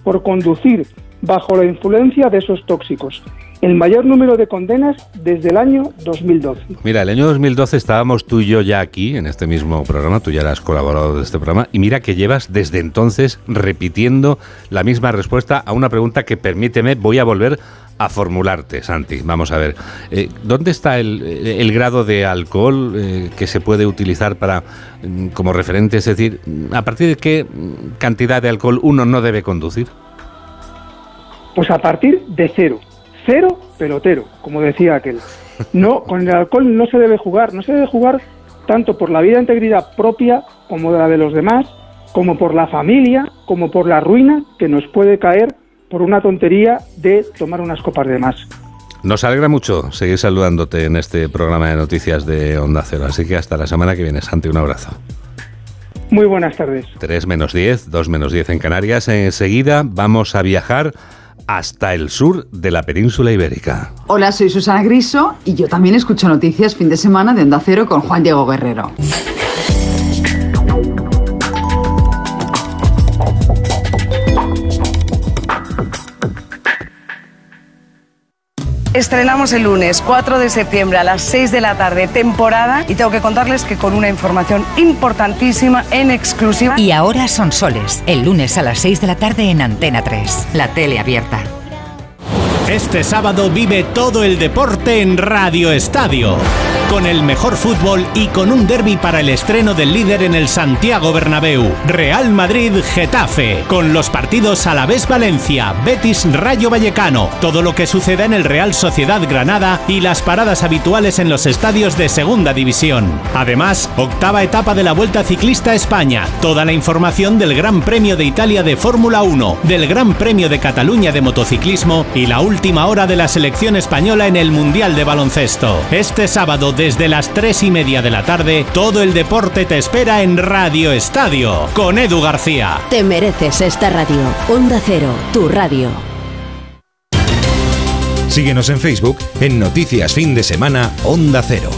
por conducir bajo la influencia de esos tóxicos. El mayor número de condenas desde el año 2012. Mira, el año 2012 estábamos tú y yo ya aquí, en este mismo programa, tú ya eras colaborador de este programa, y mira que llevas desde entonces repitiendo la misma respuesta a una pregunta que, permíteme, voy a volver a formularte, Santi. Vamos a ver, eh, ¿dónde está el, el, grado de alcohol eh, que se puede utilizar para mm, como referente? Es decir, ¿a partir de qué cantidad de alcohol uno no debe conducir? Pues a partir de cero. Cero pelotero, como decía aquel. No, con el alcohol no se debe jugar, no se debe jugar tanto por la vida e integridad propia como la de los demás, como por la familia, como por la ruina que nos puede caer por una tontería de tomar unas copas de más. Nos alegra mucho seguir saludándote en este programa de noticias de Onda Cero, así que hasta la semana que viene, Santi, un abrazo. Muy buenas tardes. 3 menos 10, 2 menos 10 en Canarias. Enseguida vamos a viajar hasta el sur de la península ibérica. Hola, soy Susana Griso y yo también escucho noticias fin de semana de Onda Cero con Juan Diego Guerrero. Estrenamos el lunes 4 de septiembre a las 6 de la tarde temporada y tengo que contarles que con una información importantísima en exclusiva. Y ahora son soles, el lunes a las 6 de la tarde en Antena 3, la tele abierta. Este sábado vive todo el deporte en Radio Estadio. Con el mejor fútbol y con un derby para el estreno del líder en el Santiago Bernabéu. Real Madrid-Getafe. Con los partidos a la vez Valencia, Betis Rayo Vallecano. Todo lo que suceda en el Real Sociedad Granada y las paradas habituales en los estadios de Segunda División. Además, octava etapa de la Vuelta Ciclista a España. Toda la información del Gran Premio de Italia de Fórmula 1, del Gran Premio de Cataluña de motociclismo y la última hora de la selección española en el Mundial de Baloncesto. Este sábado desde las 3 y media de la tarde, todo el deporte te espera en Radio Estadio con Edu García. Te mereces esta radio. Onda Cero, tu radio. Síguenos en Facebook en Noticias Fin de Semana Onda Cero.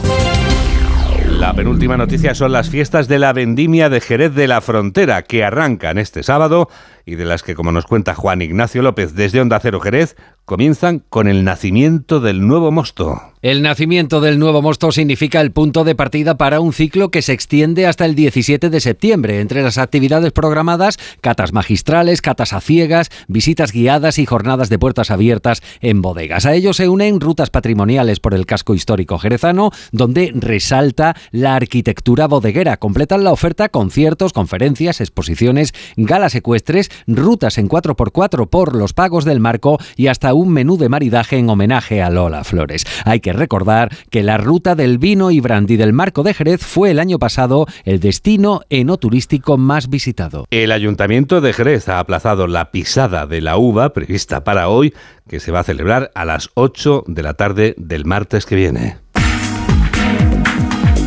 La penúltima noticia son las fiestas de la vendimia de Jerez de la Frontera, que arrancan este sábado y de las que, como nos cuenta Juan Ignacio López desde Onda Cero Jerez, comienzan con el nacimiento del nuevo mosto. El nacimiento del nuevo mosto significa el punto de partida para un ciclo que se extiende hasta el 17 de septiembre. Entre las actividades programadas, catas magistrales, catas a ciegas, visitas guiadas y jornadas de puertas abiertas en bodegas. A ello se unen rutas patrimoniales por el casco histórico jerezano, donde resalta la arquitectura bodeguera. Completan la oferta conciertos, conferencias, exposiciones, galas ecuestres, rutas en 4x4 por los pagos del marco y hasta un menú de maridaje en homenaje a Lola Flores. Hay que recordar que la ruta del vino y brandy del Marco de Jerez fue el año pasado el destino enoturístico más visitado. El Ayuntamiento de Jerez ha aplazado la pisada de la uva prevista para hoy, que se va a celebrar a las 8 de la tarde del martes que viene.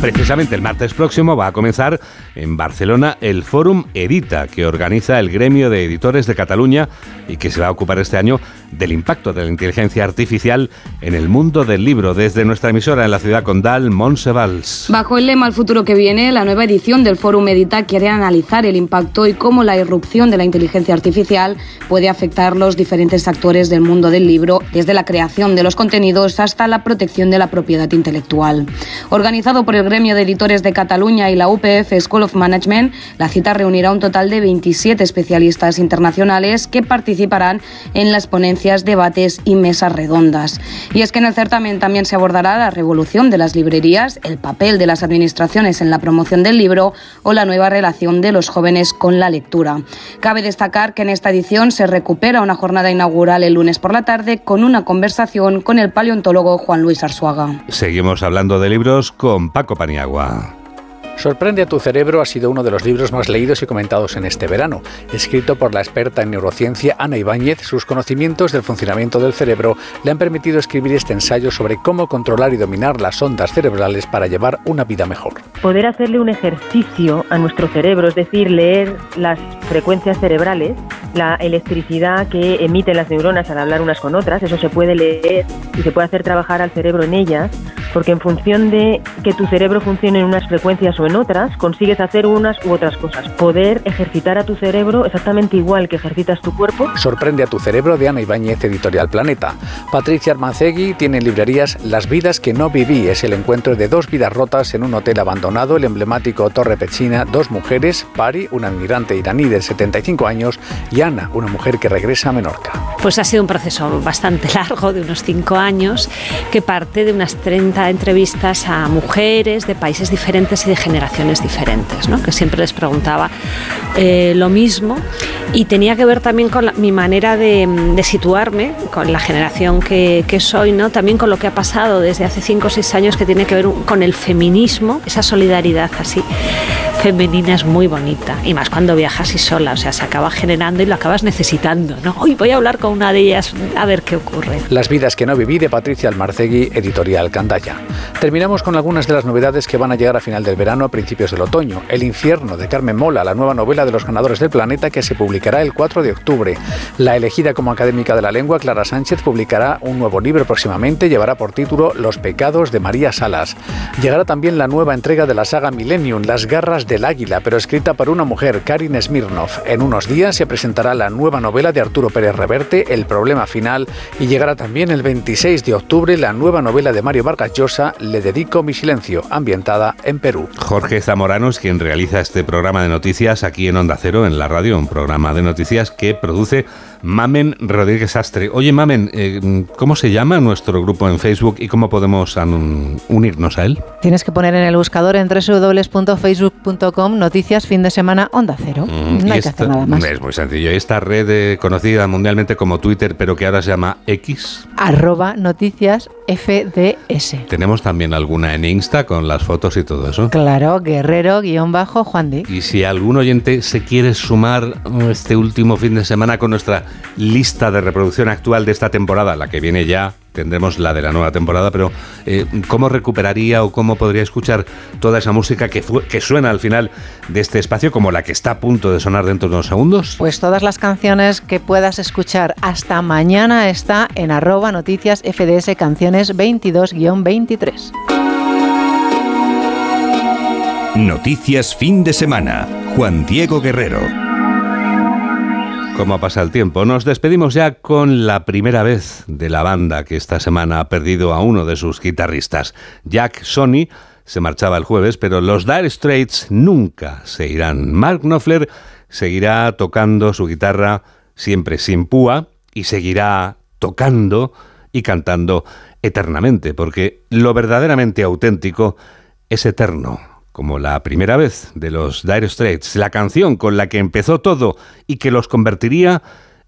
Precisamente el martes próximo va a comenzar en Barcelona el Fórum Edita, que organiza el gremio de editores de Cataluña y que se va a ocupar este año del impacto de la inteligencia artificial en el mundo del libro. Desde nuestra emisora en la ciudad condal, Montse Valls. Bajo el lema El futuro que viene, la nueva edición del Fórum Edita quiere analizar el impacto y cómo la irrupción de la inteligencia artificial puede afectar los diferentes actores del mundo del libro, desde la creación de los contenidos hasta la protección de la propiedad intelectual. Organizado por el gremio de editores de Cataluña y la UPF School Management, la cita reunirá un total de 27 especialistas internacionales que participarán en las ponencias, debates y mesas redondas. Y es que en el certamen también se abordará la revolución de las librerías, el papel de las administraciones en la promoción del libro o la nueva relación de los jóvenes con la lectura. Cabe destacar que en esta edición se recupera una jornada inaugural el lunes por la tarde con una conversación con el paleontólogo Juan Luis Arzuaga. Seguimos hablando de libros con Paco Paniagua. Sorprende a tu cerebro ha sido uno de los libros más leídos y comentados en este verano. Escrito por la experta en neurociencia Ana Ibáñez, sus conocimientos del funcionamiento del cerebro le han permitido escribir este ensayo sobre cómo controlar y dominar las ondas cerebrales para llevar una vida mejor. Poder hacerle un ejercicio a nuestro cerebro, es decir, leer las frecuencias cerebrales, la electricidad que emiten las neuronas al hablar unas con otras, eso se puede leer y se puede hacer trabajar al cerebro en ellas, porque en función de que tu cerebro funcione en unas frecuencias o en otras, consigues hacer unas u otras cosas. Poder ejercitar a tu cerebro exactamente igual que ejercitas tu cuerpo. Sorprende a tu cerebro de Ana Ibáñez, Editorial Planeta. Patricia Armancegui tiene en librerías Las vidas que no viví. Es el encuentro de dos vidas rotas en un hotel abandonado, el emblemático Torre Pechina, dos mujeres, Pari, una inmigrante iraní de 75 años, y Ana, una mujer que regresa a Menorca. Pues ha sido un proceso bastante largo, de unos cinco años, que parte de unas 30 entrevistas a mujeres de países diferentes y de generaciones diferentes, ¿no? que siempre les preguntaba eh, lo mismo y tenía que ver también con mi manera de, situarme, con la generación que, que, soy, ¿no? también con lo que ha pasado desde hace 5 o 6 años que tiene que ver con el feminismo, esa solidaridad así femenina es muy bonita y más cuando viajas y sola, o sea, se acaba generando y lo acabas necesitando, ¿no? Hoy voy a hablar con una de ellas a ver qué ocurre. Las vidas que no viví de Patricia Almarcegui, editorial Candaya. Terminamos con algunas de las novedades que van a llegar a final del verano a principios del otoño. El infierno de Carmen Mola, la nueva novela de los ganadores del planeta que se publicará el 4 de octubre. La elegida como académica de la lengua, Clara Sánchez, publicará un nuevo libro próximamente, llevará por título Los pecados de María Salas. Llegará también la nueva entrega de la saga Millennium, Las garras del águila, pero escrita por una mujer, Karin Smirnov. En unos días se presentará la nueva novela de Arturo Pérez Reverte, El problema final, y llegará también el 26 de octubre la nueva novela de Mario Vargas Llosa, Le dedico mi silencio, ambientada en Perú. Jorge Zamorano es quien realiza este programa de noticias aquí en Onda Cero, en la radio, un programa de noticias que produce Mamen Rodríguez Astre. Oye, Mamen, eh, ¿cómo se llama nuestro grupo en Facebook y cómo podemos unirnos a él? Tienes que poner en el buscador en www.facebook.com noticias fin de semana Onda Cero. Mm, no hay que hacer nada más. Es muy sencillo. Esta red eh, conocida mundialmente como Twitter, pero que ahora se llama X. Arroba noticias FDS. Tenemos también alguna en Insta con las fotos y todo eso. Claro, guerrero-juan de. Y si algún oyente se quiere sumar este último fin de semana con nuestra lista de reproducción actual de esta temporada, la que viene ya, tendremos la de la nueva temporada, pero eh, ¿cómo recuperaría o cómo podría escuchar toda esa música que, que suena al final de este espacio, como la que está a punto de sonar dentro de unos segundos? Pues todas las canciones que puedas escuchar hasta mañana está en arroba noticias FDS Canciones 22-23. Noticias fin de semana. Juan Diego Guerrero cómo pasa el tiempo. Nos despedimos ya con la primera vez de la banda que esta semana ha perdido a uno de sus guitarristas. Jack Sony se marchaba el jueves, pero los Dire Straits nunca se irán. Mark Knopfler seguirá tocando su guitarra siempre sin púa y seguirá tocando y cantando eternamente, porque lo verdaderamente auténtico es eterno como la primera vez de los Dire Straits, la canción con la que empezó todo y que los convertiría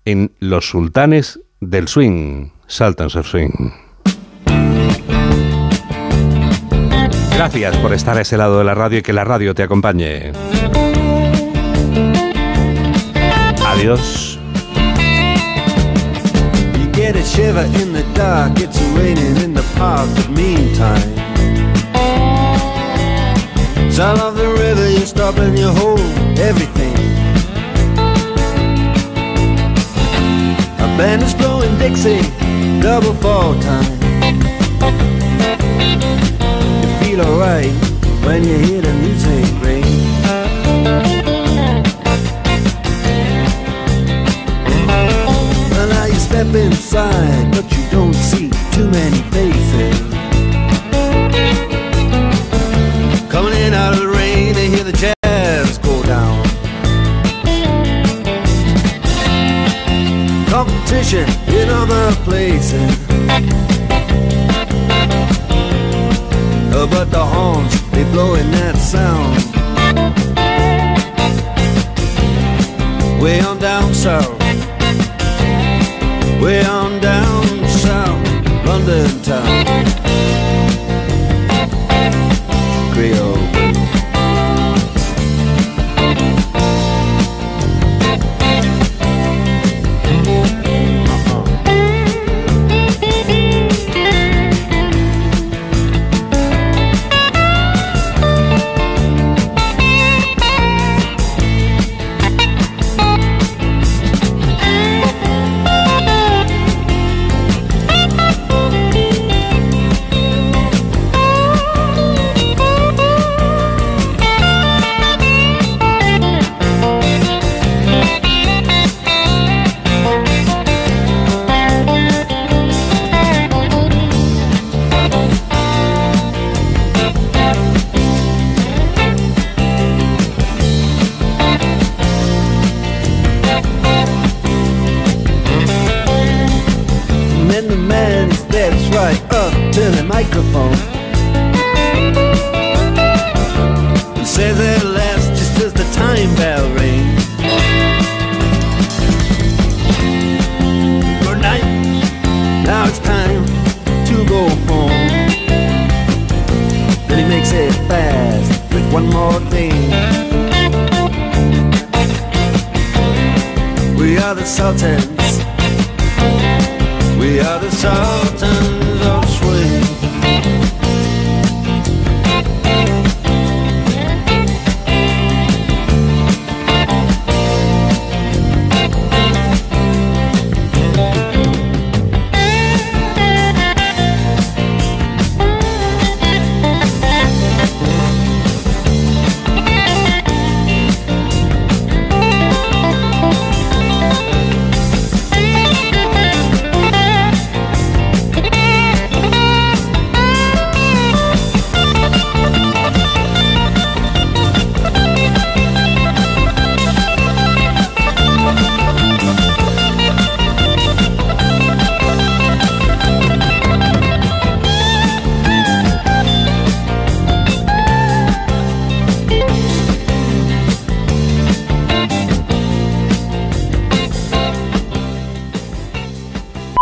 en los sultanes del swing, Sultans of Swing. Gracias por estar a ese lado de la radio y que la radio te acompañe. Adiós. Sound of the river, you stop and you hold everything. A band is blowing Dixie, double fall time. You feel alright when you hear the music ring. Well, now you step inside, but you don't see too many faces. Out of the rain to hear the jazz go down. Competition in other places. Uh, but the horns, they blowing that sound. Way on down south. Way on down south. London town.